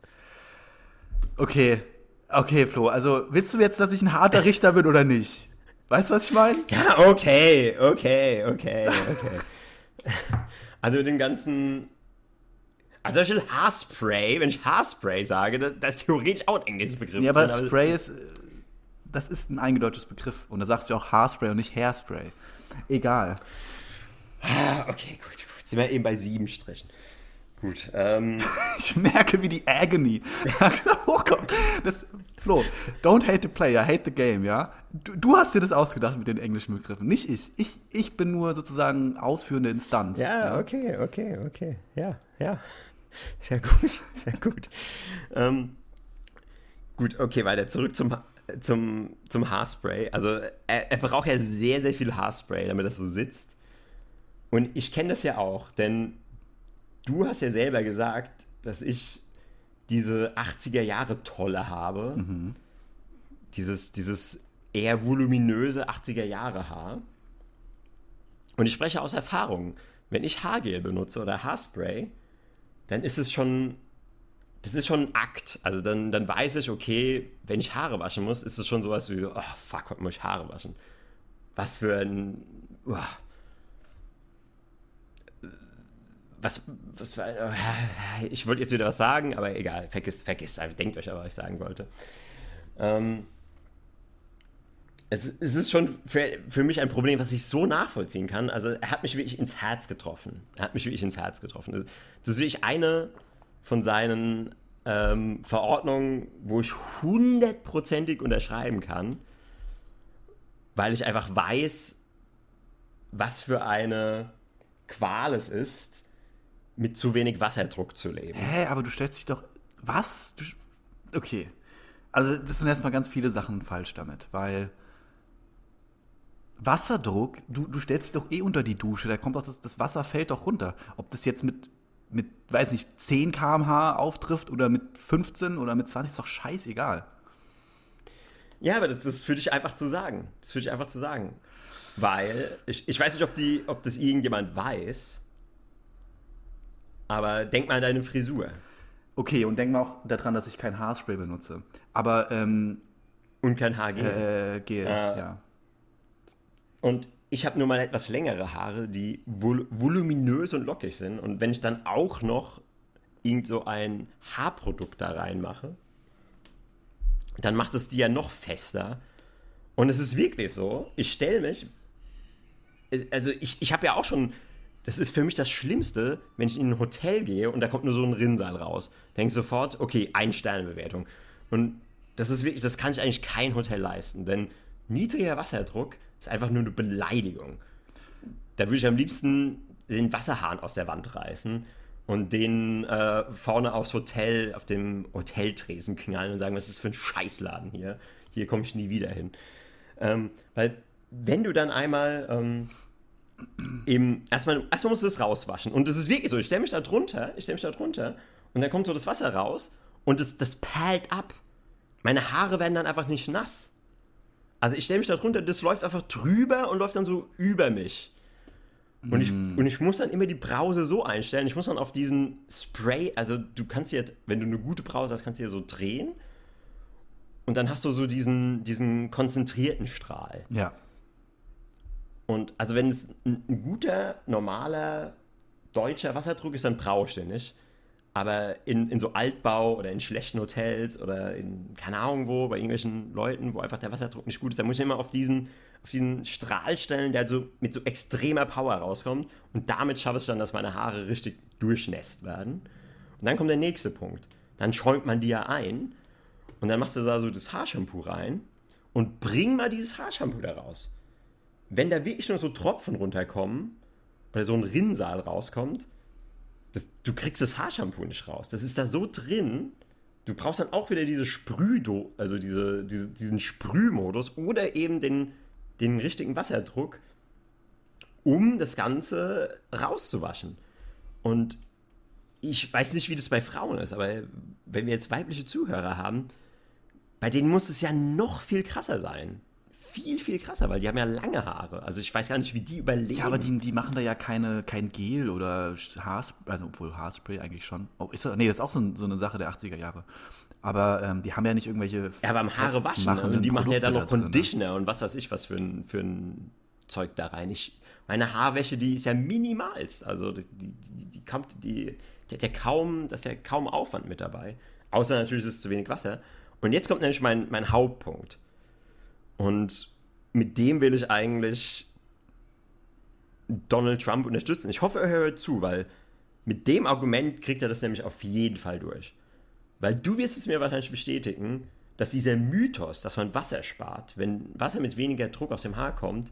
S1: Okay, Okay, Flo, also willst du jetzt, dass ich ein harter Richter bin oder nicht? Weißt du, was ich meine?
S2: Ja, okay, okay, okay, okay. also mit dem ganzen. Also zum Beispiel Haarspray, wenn ich Haarspray sage, das, ist theoretisch auch ein englisches Begriff.
S1: Ja, aber
S2: drin,
S1: Spray ist, äh, das ist ein eingedeutschtes Begriff. Und da sagst du auch Haarspray und nicht Hairspray. Egal.
S2: Ah, okay, gut, gut. Jetzt sind wir eben bei sieben Strichen. Gut. Ähm,
S1: Ich merke, wie die Agony hochkommt. Das, Flo, don't hate the player, hate the game, ja? Du, du hast dir das ausgedacht mit den englischen Begriffen, nicht ich. Ich, ich bin nur sozusagen ausführende Instanz.
S2: ja, okay, okay, okay. Ja, ja. Sehr gut, sehr gut. Ähm, gut, okay, weiter. Zurück zum, zum, zum Haarspray. Also, er, er braucht ja sehr, sehr viel Haarspray, damit das so sitzt. Und ich kenne das ja auch, denn du hast ja selber gesagt, dass ich diese 80er Jahre Tolle habe. Dieses, dieses eher voluminöse 80er Jahre Haar. Und ich spreche aus Erfahrung. Wenn ich Haargel benutze oder Haarspray, dann ist es schon, das ist schon ein Akt. Also dann, dann weiß ich, okay, wenn ich Haare waschen muss, ist es schon sowas wie, oh fuck, heute muss ich Haare waschen. Was für ein, uah. was, was für ein, ich wollte jetzt wieder was sagen, aber egal, vergisst, vergisst, einfach, denkt euch aber, was ich sagen wollte. Ähm, es, es ist schon für, für mich ein Problem, was ich so nachvollziehen kann. Also er hat mich wirklich ins Herz getroffen. Er hat mich wirklich ins Herz getroffen. Das ist wirklich eine von seinen ähm, Verordnungen, wo ich hundertprozentig unterschreiben kann, weil ich einfach weiß, was für eine Qual es ist, mit zu wenig Wasserdruck zu leben.
S1: Hä, aber du stellst dich doch. Was? Du, okay. Also, das sind erstmal ganz viele Sachen falsch damit, weil. Wasserdruck, du, du stellst dich doch eh unter die Dusche, da kommt doch das, das Wasser fällt doch runter. Ob das jetzt mit, mit, weiß nicht, 10 km/h auftrifft oder mit 15 oder mit 20, ist doch scheißegal.
S2: Ja, aber das ist für dich einfach zu sagen. Das ist für dich einfach zu sagen. Weil, ich, ich weiß nicht, ob, die, ob das irgendjemand weiß, aber denk mal an deine Frisur.
S1: Okay, und denk mal auch daran, dass ich kein Haarspray benutze. Aber, ähm,
S2: Und kein Haargel.
S1: äh, Gel,
S2: Ah.
S1: ja.
S2: Und ich habe nur mal etwas längere Haare, die vol voluminös und lockig sind. Und wenn ich dann auch noch irgend so ein Haarprodukt da reinmache, dann macht es die ja noch fester. Und es ist wirklich so, ich stelle mich, also ich, ich habe ja auch schon, das ist für mich das Schlimmste, wenn ich in ein Hotel gehe und da kommt nur so ein Rinnsal raus. Denke ich sofort, okay, ein Sternebewertung. Und das ist wirklich, das kann sich eigentlich kein Hotel leisten, denn niedriger Wasserdruck ist einfach nur eine Beleidigung. Da würde ich am liebsten den Wasserhahn aus der Wand reißen und den äh, vorne aufs Hotel, auf dem Hoteltresen knallen und sagen, was ist das für ein Scheißladen hier? Hier komme ich nie wieder hin. Ähm, weil, wenn du dann einmal ähm, im, erstmal, erstmal musst du es rauswaschen. Und es ist wirklich so, ich stelle mich da drunter, ich stelle mich da drunter und dann kommt so das Wasser raus und das, das perlt ab. Meine Haare werden dann einfach nicht nass. Also ich stelle mich da drunter, das läuft einfach drüber und läuft dann so über mich. Und ich, und ich muss dann immer die Brause so einstellen. Ich muss dann auf diesen Spray, also du kannst hier, wenn du eine gute Brause hast, kannst du hier so drehen. Und dann hast du so diesen, diesen konzentrierten Strahl.
S1: Ja.
S2: Und also wenn es ein, ein guter, normaler deutscher Wasserdruck ist, dann brauchst du den nicht. Aber in, in so Altbau oder in schlechten Hotels oder in, keine Ahnung wo, bei irgendwelchen Leuten, wo einfach der Wasserdruck nicht gut ist, da muss ich immer auf diesen, auf diesen Strahl stellen, der so mit so extremer Power rauskommt. Und damit schaffe ich dann, dass meine Haare richtig durchnässt werden. Und dann kommt der nächste Punkt. Dann schäumt man die ja ein. Und dann machst du da so das Haarshampoo rein und bring mal dieses Haarshampoo da raus. Wenn da wirklich nur so Tropfen runterkommen oder so ein Rinnsal rauskommt, das, du kriegst das Haarshampoo nicht raus. Das ist da so drin. Du brauchst dann auch wieder diese Sprühdo, also diese, diese, diesen Sprühmodus oder eben den, den richtigen Wasserdruck, um das Ganze rauszuwaschen. Und ich weiß nicht, wie das bei Frauen ist, aber wenn wir jetzt weibliche Zuhörer haben, bei denen muss es ja noch viel krasser sein. Viel, viel krasser, weil die haben ja lange Haare. Also ich weiß gar nicht, wie die überleben.
S1: Ja, aber die, die machen da ja keine, kein Gel oder Haarspray, also obwohl Haarspray eigentlich schon. Oh, ist das, nee, das ist auch so, so eine Sache der 80er Jahre. Aber ähm, die haben ja nicht irgendwelche.
S2: Ja, aber am Haare waschen. Ne? Und die machen ja dann noch da Conditioner und was weiß ich, was für ein, für ein Zeug da rein. Ich, meine Haarwäsche, die ist ja minimalst. Also die, die, die, kommt, die, die hat ja kaum, das ist ja kaum Aufwand mit dabei. Außer natürlich ist es zu wenig Wasser. Und jetzt kommt nämlich mein, mein Hauptpunkt. Und mit dem will ich eigentlich Donald Trump unterstützen. Ich hoffe, er hört zu, weil mit dem Argument kriegt er das nämlich auf jeden Fall durch. Weil du wirst es mir wahrscheinlich bestätigen, dass dieser Mythos, dass man Wasser spart, wenn Wasser mit weniger Druck aus dem Haar kommt,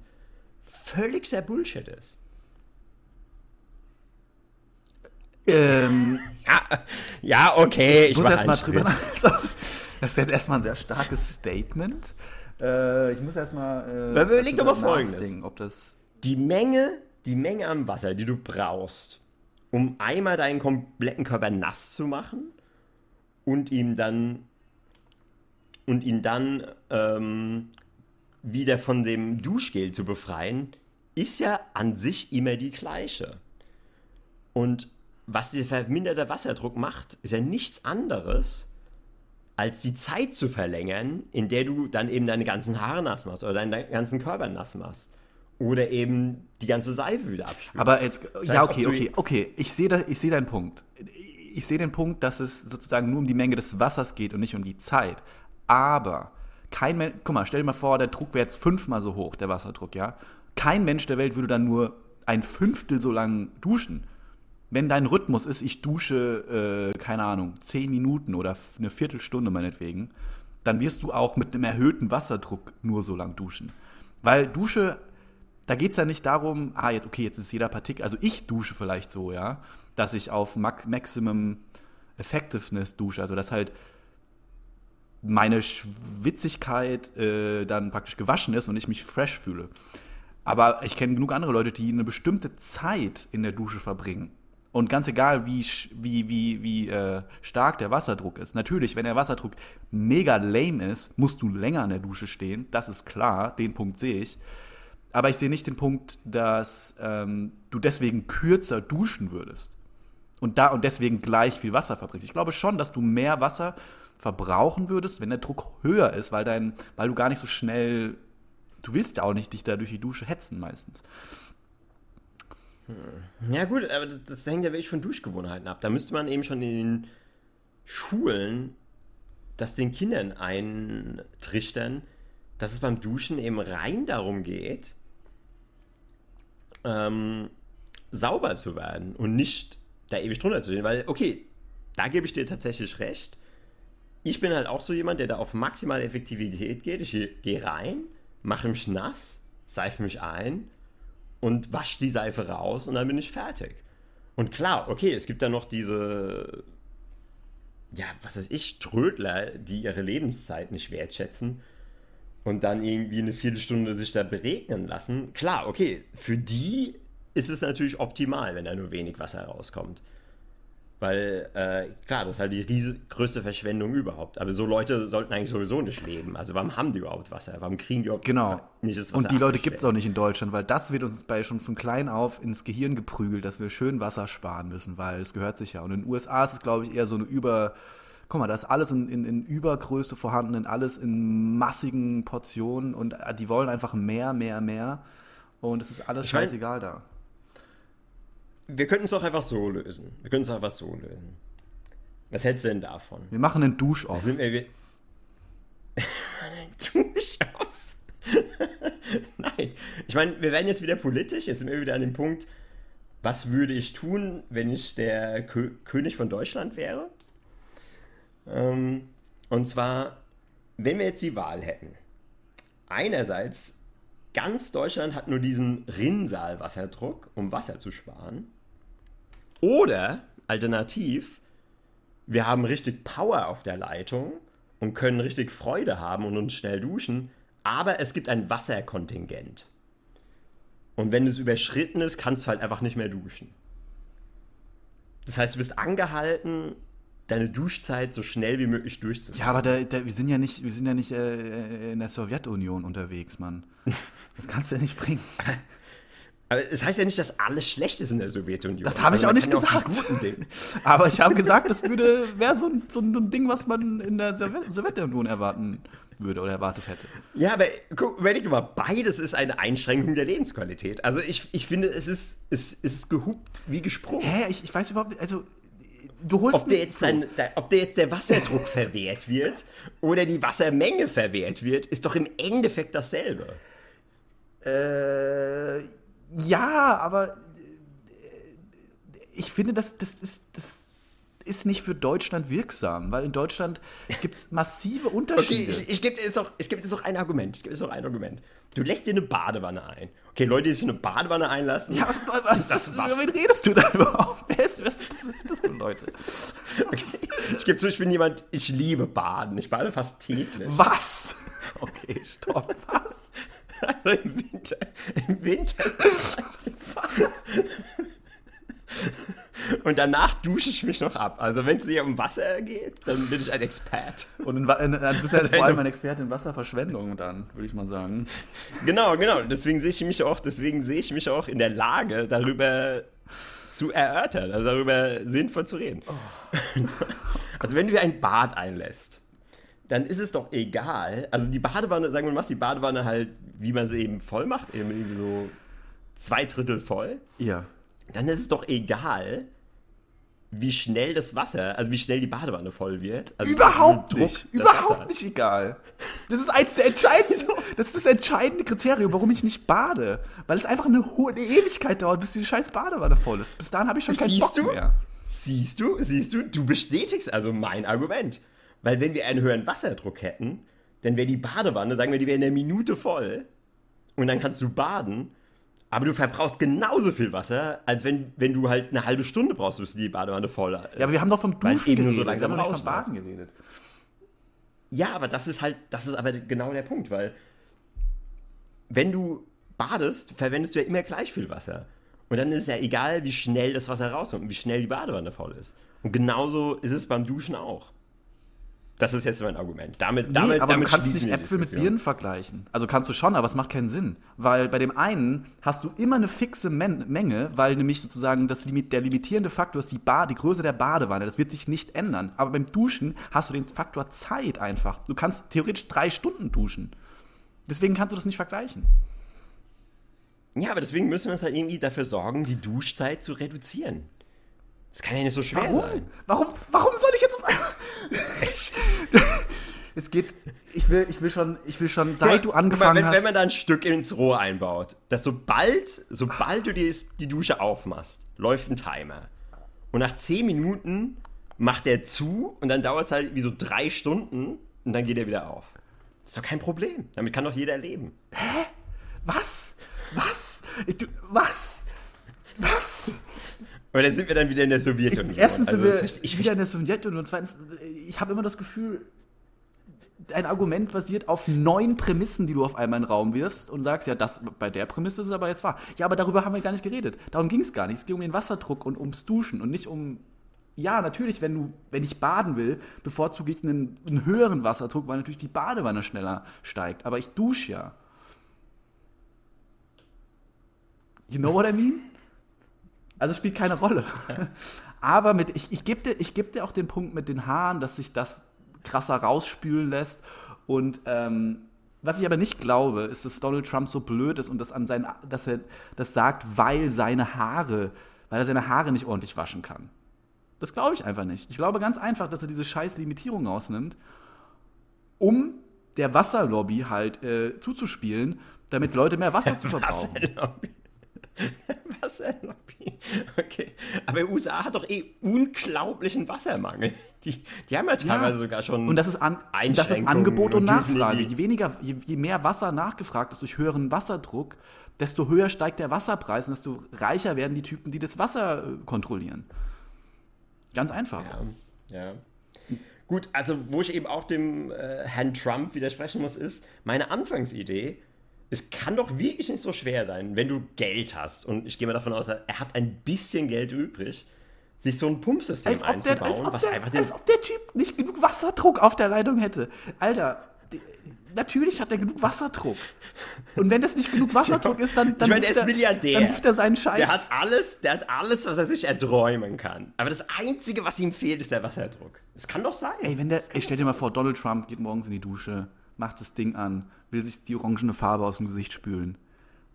S2: völlig sehr Bullshit ist.
S1: Ähm,
S2: ja, ja, okay.
S1: Ich, ich muss erstmal drüber nachdenken. Das ist jetzt erstmal ein sehr starkes Statement. Äh, ich muss erstmal.
S2: Äh, Überleg doch mal folgendes:
S1: ob das
S2: Die Menge, die Menge an Wasser, die du brauchst, um einmal deinen kompletten Körper nass zu machen und ihm dann und ihn dann ähm, wieder von dem Duschgel zu befreien, ist ja an sich immer die gleiche. Und was der verminderte Wasserdruck macht, ist ja nichts anderes, als die Zeit zu verlängern, in der du dann eben deine ganzen Haare nass machst oder deinen ganzen Körper nass machst. Oder eben die ganze Seife wieder abspülst.
S1: Aber jetzt, das heißt, ja, okay, okay, okay. Ich sehe seh deinen Punkt. Ich sehe den Punkt, dass es sozusagen nur um die Menge des Wassers geht und nicht um die Zeit. Aber kein Mensch, guck mal, stell dir mal vor, der Druck wäre jetzt fünfmal so hoch, der Wasserdruck, ja. Kein Mensch der Welt würde dann nur ein Fünftel so lang duschen wenn dein Rhythmus ist, ich dusche, äh, keine Ahnung, zehn Minuten oder eine Viertelstunde meinetwegen, dann wirst du auch mit einem erhöhten Wasserdruck nur so lang duschen. Weil Dusche, da geht es ja nicht darum, ah, jetzt, okay, jetzt ist jeder Partikel, also ich dusche vielleicht so, ja, dass ich auf Maximum Effectiveness dusche, also dass halt meine Schwitzigkeit äh, dann praktisch gewaschen ist und ich mich fresh fühle. Aber ich kenne genug andere Leute, die eine bestimmte Zeit in der Dusche verbringen. Und ganz egal, wie, wie, wie, wie äh, stark der Wasserdruck ist. Natürlich, wenn der Wasserdruck mega lame ist, musst du länger an der Dusche stehen. Das ist klar, den Punkt sehe ich. Aber ich sehe nicht den Punkt, dass ähm, du deswegen kürzer duschen würdest. Und, da, und deswegen gleich viel Wasser verbringst. Ich glaube schon, dass du mehr Wasser verbrauchen würdest, wenn der Druck höher ist, weil, dein, weil du gar nicht so schnell. Du willst ja auch nicht dich da durch die Dusche hetzen meistens.
S2: Hm. Ja, gut, aber das, das, hängt ja wirklich von Duschgewohnheiten ab. Da müsste man eben schon in den Schulen das den Kindern eintrichtern, dass es beim Duschen eben rein darum geht, ähm, sauber zu werden und nicht da ewig drunter zu stehen. Weil, okay, da gebe ich dir tatsächlich recht. Ich bin halt auch so jemand, der da auf maximale Effektivität geht. Ich gehe rein, mache mich nass, seife mich ein und wasche die Seife raus und dann bin ich fertig. Und klar, okay, es gibt da noch diese, ja, was weiß ich, Trödler, die ihre Lebenszeit nicht wertschätzen und dann irgendwie eine Viertelstunde sich da beregnen lassen. Klar, okay, für die ist es natürlich optimal, wenn da nur wenig Wasser rauskommt. Weil, äh, klar, das ist halt die riesige, größte Verschwendung überhaupt. Aber so Leute sollten eigentlich sowieso nicht leben. Also warum haben die überhaupt Wasser? Warum kriegen die überhaupt
S1: genau. nicht das Wasser? Und die Leute gibt es auch nicht in Deutschland, weil das wird uns bei schon von klein auf ins Gehirn geprügelt, dass wir schön Wasser sparen müssen, weil es gehört sich ja. Und in den USA ist es, glaube ich, eher so eine Über... Guck mal, da ist alles in, in, in Übergröße vorhanden, in alles in massigen Portionen und äh, die wollen einfach mehr, mehr, mehr. Und es ist alles scheißegal da
S2: wir könnten es auch einfach so lösen. Wir können es einfach so lösen. Was hältst du denn davon?
S1: Wir machen einen Dusch-Off.
S2: Sind wir, wir einen Dusch-Off? Nein. Ich meine, wir werden jetzt wieder politisch. Jetzt sind wir wieder an dem Punkt, was würde ich tun, wenn ich der Kö König von Deutschland wäre? Ähm, und zwar, wenn wir jetzt die Wahl hätten. Einerseits, ganz Deutschland hat nur diesen Rinnsal-Wasserdruck, um Wasser zu sparen. Oder alternativ, wir haben richtig Power auf der Leitung und können richtig Freude haben und uns schnell duschen, aber es gibt ein Wasserkontingent. Und wenn es überschritten ist, kannst du halt einfach nicht mehr duschen. Das heißt, du bist angehalten, deine Duschzeit so schnell wie möglich durchzuführen.
S1: Ja, aber da, da, wir sind ja nicht, wir sind ja nicht äh, in der Sowjetunion unterwegs, Mann. Das kannst du ja nicht bringen.
S2: Aber es heißt ja nicht, dass alles schlecht ist in der Sowjetunion.
S1: Das habe ich
S2: Also
S1: auch nicht gesagt.
S2: Dinge-
S1: Aber ich habe gesagt, das würde wäre so, ein- so ein Ding, was man in der Sowjet- Sowjetunion erwarten würde oder erwartet hätte.
S2: Ja, aber guck, überleg mal, beides ist eine Einschränkung der Lebensqualität. Also ich, ich finde, es ist, es, es ist gehupt wie gesprungen.
S1: Hä, ich, ich weiß überhaupt nicht, also du holst
S2: Ob dir, jetzt dein, dein, ob dir jetzt der Wasserdruck verwehrt wird oder die Wassermenge verwehrt wird, ist doch im Endeffekt dasselbe.
S1: Äh, ja, aber äh, ich finde, das, das, ist, das ist nicht für Deutschland wirksam, weil in Deutschland gibt es massive
S2: Okay,
S1: Unterschiede.
S2: ich, ich gebe dir jetzt ich geb dir jetzt noch ein Argument. Ich gebe jetzt noch ein Argument. Du lässt dir eine Badewanne ein. Okay, Leute, die sich eine Badewanne einlassen.
S1: ja, was,
S2: das
S1: was,
S2: Wasser.
S1: wen redest du da überhaupt? Was, was, was sind das für Leute?
S2: Okay. Ich gebe zu, ich bin jemand, ich liebe Baden. Ich bade fast täglich.
S1: Was? Okay, stopp. Was?
S2: Also im Winter. Im Winter. Und danach dusche ich mich noch ab. Also wenn es hier um Wasser geht, dann bin ich ein Expert.
S1: Und in, in, du bist ja
S2: Also,
S1: vor allem
S2: also-
S1: ein Experte in Wasserverschwendung dann, würde ich mal sagen.
S2: Genau, genau. Deswegen sehe ich mich auch, deswegen sehe ich mich auch in der Lage, darüber zu erörtern, also darüber sinnvoll zu reden. Also wenn du dir ein Bad einlässt, dann ist es doch egal. Also die Badewanne, sagen wir mal, die Badewanne halt, wie man sie eben voll macht, eben irgendwie so zwei Drittel voll.
S1: Ja.
S2: dann ist es doch egal, wie schnell das Wasser, also wie schnell die Badewanne voll wird. Also
S1: Überhaupt nicht.
S2: Druck das
S1: Überhaupt
S2: Wasser
S1: nicht egal. Das ist eins der entscheidendsten, das ist das entscheidende Kriterium, warum ich nicht bade. Weil es einfach eine hohe eine Ewigkeit dauert, bis die scheiß Badewanne voll ist. Bis dahin habe ich schon keinen Bock
S2: Siehst du?
S1: mehr.
S2: Siehst du? Siehst du? Du bestätigst also mein Argument. Weil wenn wir einen höheren Wasserdruck hätten, dann wäre die Badewanne, sagen wir, die wäre in einer Minute voll. Und dann kannst du baden. Aber du verbrauchst genauso viel Wasser, als wenn, wenn du halt eine halbe Stunde brauchst, bis die Badewanne voll ist.
S1: Ja, aber wir haben doch vom Duschen
S2: eben nur so
S1: geredet,
S2: langsam
S1: wir haben nicht vom. Baden geredet.
S2: Ja, aber das ist halt, das ist aber genau der Punkt, weil wenn du badest, verwendest du ja immer gleich viel Wasser. Und dann ist es ja egal, wie schnell das Wasser rauskommt und wie schnell die Badewanne voll ist. Und genauso ist es beim Duschen auch. Das ist jetzt mein Argument. Damit,
S1: Nee,
S2: damit,
S1: aber
S2: damit
S1: du kannst nicht Äpfel mit. Birnen vergleichen. Also kannst du schon, aber es macht keinen Sinn. Weil bei dem einen hast du immer eine fixe Men Menge, weil nämlich sozusagen das Limit, der limitierende Faktor ist die, ba die Größe der Badewanne. Das wird sich nicht ändern. Aber beim Duschen hast du den Faktor Zeit einfach. Du kannst theoretisch drei Stunden duschen. Deswegen kannst du das nicht vergleichen.
S2: Ja, aber deswegen müssen wir uns halt irgendwie dafür sorgen, die Duschzeit zu reduzieren. Das kann ja nicht so schwer
S1: Warum?
S2: sein.
S1: Warum? Warum soll ich jetzt. Ich, es geht. Ich will, ich will schon, ich will schon, seit du
S2: Guck mal,
S1: angefangen
S2: wenn,
S1: hast.
S2: Wenn man da ein Stück ins Rohr einbaut, dass sobald, sobald du die, die Dusche aufmachst, läuft ein Timer. Und nach 10 Minuten macht der zu und dann dauert es halt wie so drei Stunden und dann geht er wieder auf. Das ist doch kein Problem. Damit kann doch jeder leben.
S1: was? Was? Ich, du, was? Was?
S2: Aber dann sind wir dann wieder in der Sowjetunion.
S1: Erstens sind
S2: Also,
S1: wir
S2: ich- ich
S1: wieder in der Sowjetunion und zweitens, ich habe immer das Gefühl, ein Argument basiert auf neun Prämissen, die du auf einmal in den Raum wirfst und sagst, ja, das bei der Prämisse ist es aber jetzt wahr. Ja, aber darüber haben wir gar nicht geredet. Darum ging es gar nicht. Es ging um den Wasserdruck und ums Duschen und nicht um. Ja, natürlich, wenn du, wenn ich baden will, bevorzuge ich einen, einen höheren Wasserdruck, weil natürlich die Badewanne schneller steigt. Aber ich dusche ja. You know what I mean? Also es spielt keine Rolle. Aber mit, ich, ich gebe dir, ich geb dir auch den Punkt mit den Haaren, dass sich das krasser rausspülen lässt. Und ähm, was ich aber nicht glaube, ist, dass Donald Trump so blöd ist und das an sein, dass er das sagt, weil seine Haare, weil er seine Haare nicht ordentlich waschen kann. Das glaube ich einfach nicht. Ich glaube ganz einfach, dass er diese scheiß Limitierung rausnimmt, um der Wasserlobby halt äh, zuzuspielen, damit Leute mehr Wasser zu verbrauchen.
S2: Wasserlobby. Wasserlobby. Okay. Aber die USA hat doch eh unglaublichen Wassermangel. Die, die haben ja teilweise sogar schon.
S1: Und das ist, an, das ist Angebot und
S2: und
S1: Nachfrage. Je weniger, je, je mehr Wasser nachgefragt ist durch höheren Wasserdruck, desto höher steigt der Wasserpreis und desto reicher werden die Typen, die das Wasser äh, kontrollieren. Ganz einfach.
S2: Ja. ja. Gut, also wo ich eben auch dem äh, Herrn Trump widersprechen muss, ist meine Anfangsidee. Es kann doch wirklich nicht so schwer sein, wenn du Geld hast. Und ich gehe mal davon aus, er hat ein bisschen Geld übrig, sich so ein Pumpsystem
S1: Als ob, der,
S2: einzubauen,
S1: als, ob
S2: was
S1: der,
S2: einfach
S1: als ob der Typ nicht genug Wasserdruck auf der Leitung hätte. Alter, die, natürlich hat er genug Wasserdruck. Und wenn das nicht genug Wasserdruck ist, dann, dann,
S2: ich meine,
S1: ruft
S2: ist Milliardär.
S1: dann ruft er seinen Scheiß.
S2: Der hat alles, der hat alles, was er sich erträumen kann. Aber das Einzige, was ihm fehlt, ist der Wasserdruck. Das kann doch sein.
S1: Ey, wenn der, ey, stell dir mal vor, Donald Trump geht morgens in die Dusche, macht das Ding an, will sich die orangene Farbe aus dem Gesicht spülen.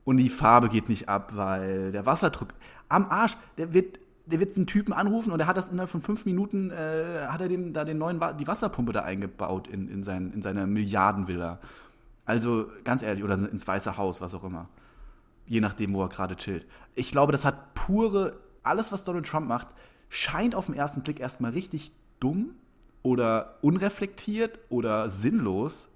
S1: Und die Farbe geht nicht ab, weil der Wasserdruck am Arsch, der wird, der wird einen Typen anrufen und der hat das innerhalb von fünf Minuten, äh, hat er den, da den neuen, die Wasserpumpe da eingebaut in, in, sein, in seine Milliardenvilla. Also ganz ehrlich, oder ins Weiße Haus, was auch immer. Je nachdem, wo er gerade chillt. Ich glaube, das hat pure, alles, was Donald Trump macht, scheint auf den ersten Blick erstmal richtig dumm oder unreflektiert oder sinnlos.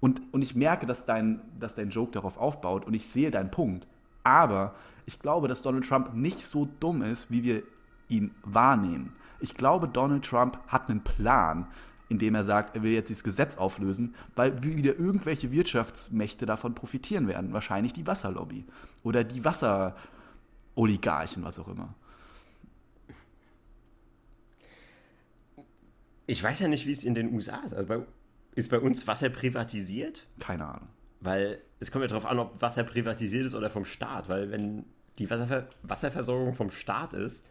S1: Und, und ich merke, dass dein, dass dein Joke darauf aufbaut und ich sehe deinen Punkt. Aber ich glaube, dass Donald Trump nicht so dumm ist, wie wir ihn wahrnehmen. Ich glaube, Donald Trump hat einen Plan, indem er sagt, er will jetzt dieses Gesetz auflösen, weil wieder irgendwelche Wirtschaftsmächte davon profitieren werden. Wahrscheinlich die Wasserlobby oder die Wasseroligarchen, was auch immer.
S2: Ich weiß ja nicht, wie es in den USA ist. Also bei, ist bei uns Wasser privatisiert?
S1: Keine Ahnung.
S2: Weil es kommt ja darauf an, ob Wasser privatisiert ist oder vom Staat. Weil wenn die Wasserver Wasserversorgung vom Staat ist,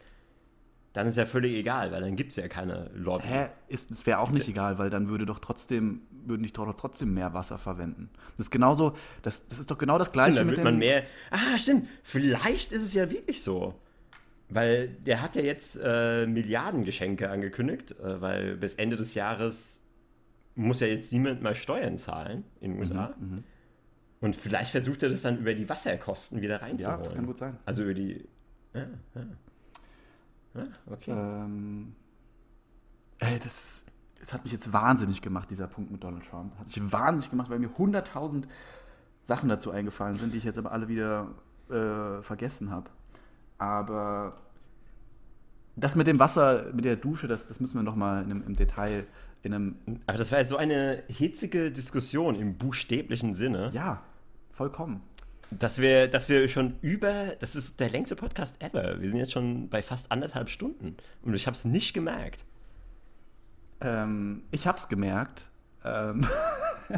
S2: dann ist ja völlig egal, weil dann gibt es ja keine Lobby.
S1: Hä? Ist, es wäre auch nicht egal, weil dann würde doch trotzdem, würden die doch trotzdem mehr Wasser verwenden. Das ist genauso, das, das ist doch genau das Gleiche
S2: Stimmt, dann
S1: mit
S2: man mehr. Ah, stimmt. Vielleicht ist es ja wirklich so. Weil der hat ja jetzt äh, Milliardengeschenke angekündigt, äh, weil bis Ende des Jahres muss ja jetzt niemand mal Steuern zahlen in den USA.
S1: Mhm,
S2: Und vielleicht versucht er das dann über die Wasserkosten wieder
S1: ja,
S2: reinzuholen.
S1: das kann gut sein.
S2: Also über die. Ja, ja. Ja, okay.
S1: Ähm, ey, das, das hat mich jetzt wahnsinnig gemacht, dieser Punkt mit Donald Trump. Hat mich wahnsinnig gemacht, weil mir 100.000 Sachen dazu eingefallen sind, die ich jetzt aber alle wieder äh, vergessen habe. Aber das mit dem Wasser, mit der Dusche, das, das müssen wir nochmal im Detail in einem.
S2: Aber das war jetzt so eine hitzige Diskussion im buchstäblichen Sinne,
S1: Ja, vollkommen.
S2: dass wir, dass wir schon über, das ist der längste Podcast ever. Wir sind jetzt schon bei fast anderthalb Stunden und ich habe es nicht gemerkt.
S1: Ähm, ich hab's gemerkt. Ähm,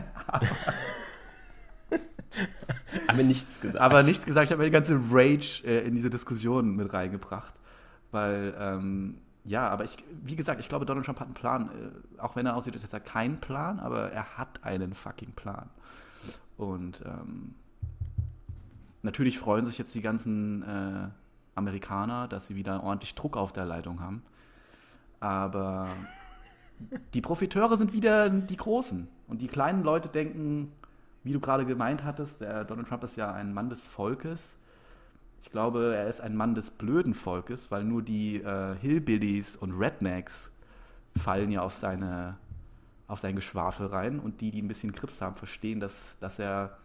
S2: Aber nichts gesagt.
S1: aber nichts gesagt. Ich habe die ganze Rage äh, in diese Diskussion mit reingebracht. Weil, ähm, ja, aber ich, wie gesagt, ich glaube, Donald Trump hat einen Plan. Äh, auch wenn er aussieht, als hätte er keinen Plan, aber er hat einen fucking Plan. Und ähm, natürlich freuen sich jetzt die ganzen äh, Amerikaner, dass sie wieder ordentlich Druck auf der Leitung haben. Aber die Profiteure sind wieder die Großen. Und die kleinen Leute denken, wie du gerade gemeint hattest, der Donald Trump ist ja ein Mann des Volkes. Ich glaube, er ist ein Mann des blöden Volkes, weil nur die äh, Hillbillies und Rednecks fallen ja auf, seine, auf sein Geschwafel rein. Und die, die ein bisschen Grips haben, verstehen, dass, dass er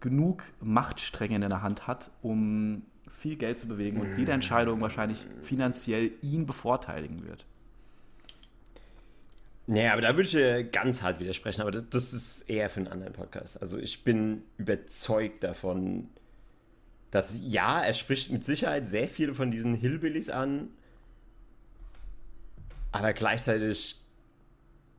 S1: genug Machtstränge in der Hand hat, um viel Geld zu bewegen und jede Entscheidung wahrscheinlich finanziell ihn bevorteiligen wird.
S2: Nee, aber da würde ich dir ganz hart widersprechen, aber das, das ist eher für einen anderen Podcast. Also ich bin überzeugt davon, dass ja, er spricht mit Sicherheit sehr viele von diesen Hillbillies an, aber gleichzeitig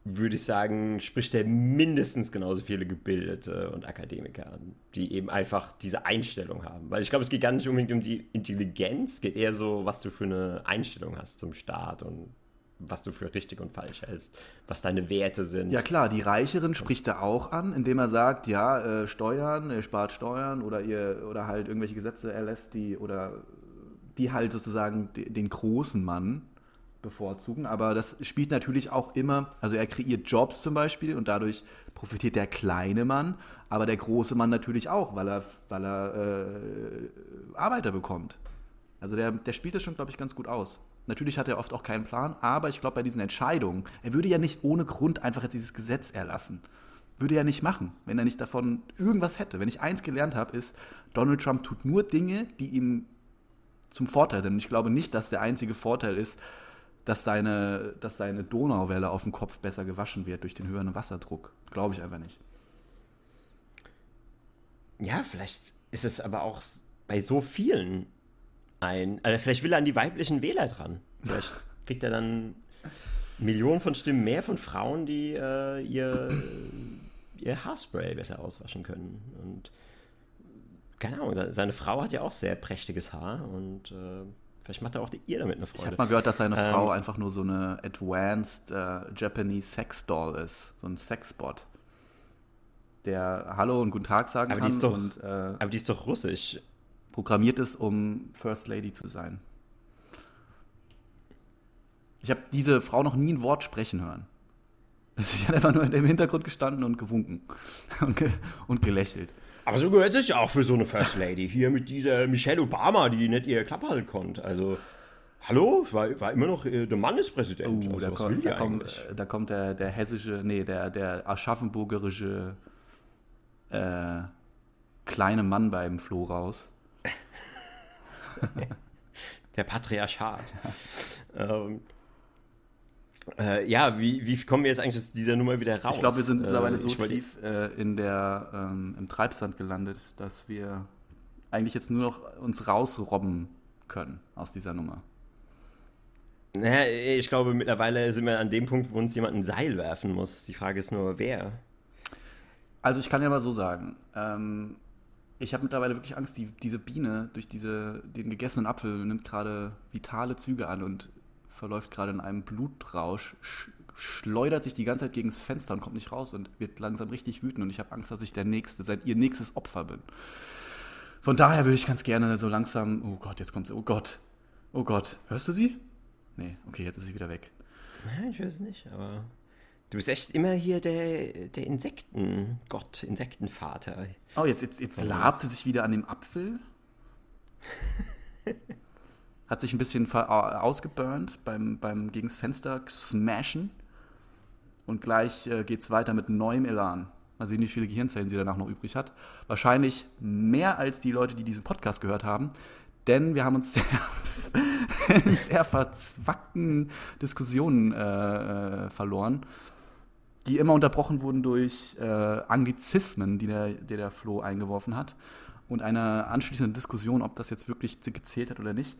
S2: würde ich sagen, spricht er mindestens genauso viele Gebildete und Akademiker an, die eben einfach diese Einstellung haben. Weil ich glaube, es geht gar nicht unbedingt um die Intelligenz, geht eher so, was du für eine Einstellung hast zum Staat und was du für richtig und falsch hältst, was deine Werte sind.
S1: Ja klar, die Reicheren spricht er auch an, indem er sagt, ja, äh, Steuern, ihr spart Steuern oder ihr oder halt irgendwelche Gesetze erlässt, die oder die halt sozusagen de- den großen Mann bevorzugen. Aber das spielt natürlich auch immer, also er kreiert Jobs zum Beispiel und dadurch profitiert der kleine Mann, aber der große Mann natürlich auch, weil er, weil er äh, Arbeiter bekommt. Also der, der spielt das schon, glaube ich, ganz gut aus. Natürlich hat er oft auch keinen Plan, aber ich glaube, bei diesen Entscheidungen, er würde ja nicht ohne Grund einfach jetzt dieses Gesetz erlassen. Würde er nicht machen, wenn er nicht davon irgendwas hätte. Wenn ich eins gelernt habe, ist, Donald Trump tut nur Dinge, die ihm zum Vorteil sind. Und ich glaube nicht, dass der einzige Vorteil ist, dass seine, dass seine Donauwelle auf dem Kopf besser gewaschen wird durch den höheren Wasserdruck. Glaube ich einfach nicht.
S2: Ja, vielleicht ist es aber auch bei so vielen ein. Also vielleicht will er an die weiblichen Wähler dran. Vielleicht kriegt er dann Millionen von Stimmen mehr von Frauen, die äh, ihr, ihr Haarspray besser auswaschen können. Und keine Ahnung, seine Frau hat ja auch sehr prächtiges Haar und äh, vielleicht macht er auch ihr damit eine Freude.
S1: Ich habe mal gehört, dass seine ähm, Frau einfach nur so eine advanced äh, Japanese Sex Doll ist, so ein Sexbot, der Hallo und Guten Tag sagen
S2: aber
S1: kann.
S2: Die ist doch,
S1: und,
S2: äh, aber die ist doch russisch.
S1: Programmiert ist, um First Lady zu sein. Ich habe diese Frau noch nie ein Wort sprechen hören. Sie hat einfach nur im Hintergrund gestanden und gewunken und, ge und gelächelt.
S2: Aber so gehört es ja auch für so eine First Lady. Hier mit dieser Michelle Obama, die nicht ihr Klappe halten konnte. Also, hallo? War, war immer noch äh, der Mann ist Präsident.
S1: Oh, also, da, kommt, da, kommt, da, kommt, der, der hessische, nee, der, der aschaffenburgerische äh, kleine Mann beim Flo raus.
S2: der Patriarchat. ähm, äh, ja, wie, wie kommen wir jetzt eigentlich aus dieser Nummer wieder raus?
S1: Ich glaube, wir sind mittlerweile äh, so tief äh, in der, ähm, im Treibsand gelandet, dass wir eigentlich jetzt nur noch uns rausrobben können aus dieser Nummer.
S2: Naja, ich glaube, mittlerweile sind wir an dem Punkt, wo uns jemand ein Seil werfen muss. Die Frage ist nur, wer.
S1: Also ich kann ja mal so sagen, ähm, ich habe mittlerweile wirklich Angst, die, diese Biene durch diese, den gegessenen Apfel nimmt gerade vitale Züge an und verläuft gerade in einem Blutrausch, sch schleudert sich die ganze Zeit gegen das Fenster und kommt nicht raus und wird langsam richtig wütend und ich habe Angst, dass ich der nächste, sein, ihr nächstes Opfer bin. Von daher würde ich ganz gerne so langsam, oh Gott, jetzt kommt sie, oh Gott, oh Gott, hörst du sie? Nee, okay, jetzt ist sie wieder weg.
S2: Nein, ich höre es nicht, aber du bist echt immer hier der, der Insektengott, Insektenvater.
S1: Oh, jetzt, jetzt, jetzt labte sich wieder an dem Apfel. Hat sich ein bisschen ausgeburnt beim, beim gegens Fenster smashen. Und gleich äh, geht es weiter mit neuem Elan. Mal sehen, wie viele Gehirnzellen sie danach noch übrig hat. Wahrscheinlich mehr als die Leute, die diesen Podcast gehört haben. Denn wir haben uns sehr, in sehr verzwackten Diskussionen äh, äh, verloren, die immer unterbrochen wurden durch äh, Anglizismen, die der, der, der Flo eingeworfen hat. Und eine anschließende Diskussion, ob das jetzt wirklich gezählt hat oder nicht.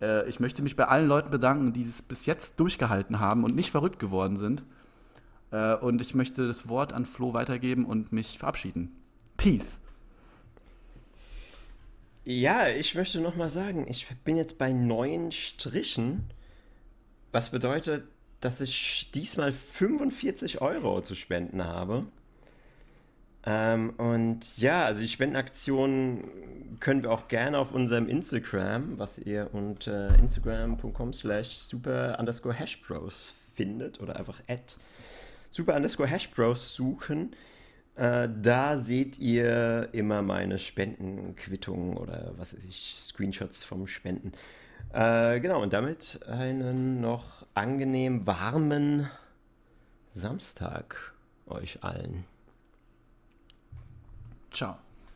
S1: Äh, ich möchte mich bei allen Leuten bedanken, die es bis jetzt durchgehalten haben und nicht verrückt geworden sind. Äh, und ich möchte das Wort an Flo weitergeben und mich verabschieden. Peace.
S2: Ja, ich möchte noch mal sagen, ich bin jetzt bei neun Strichen, was bedeutet, dass ich diesmal 45 Euro zu spenden habe. Ähm, und ja, also die Spendenaktion können wir auch gerne auf unserem Instagram, was ihr unter instagram.com slash super underscore hashbros findet oder einfach at super underscore hashbros suchen. Äh, da seht ihr immer meine Spendenquittungen oder was weiß ich, Screenshots vom Spenden. Äh, genau, und damit einen noch angenehm warmen Samstag euch allen.
S1: Ciao.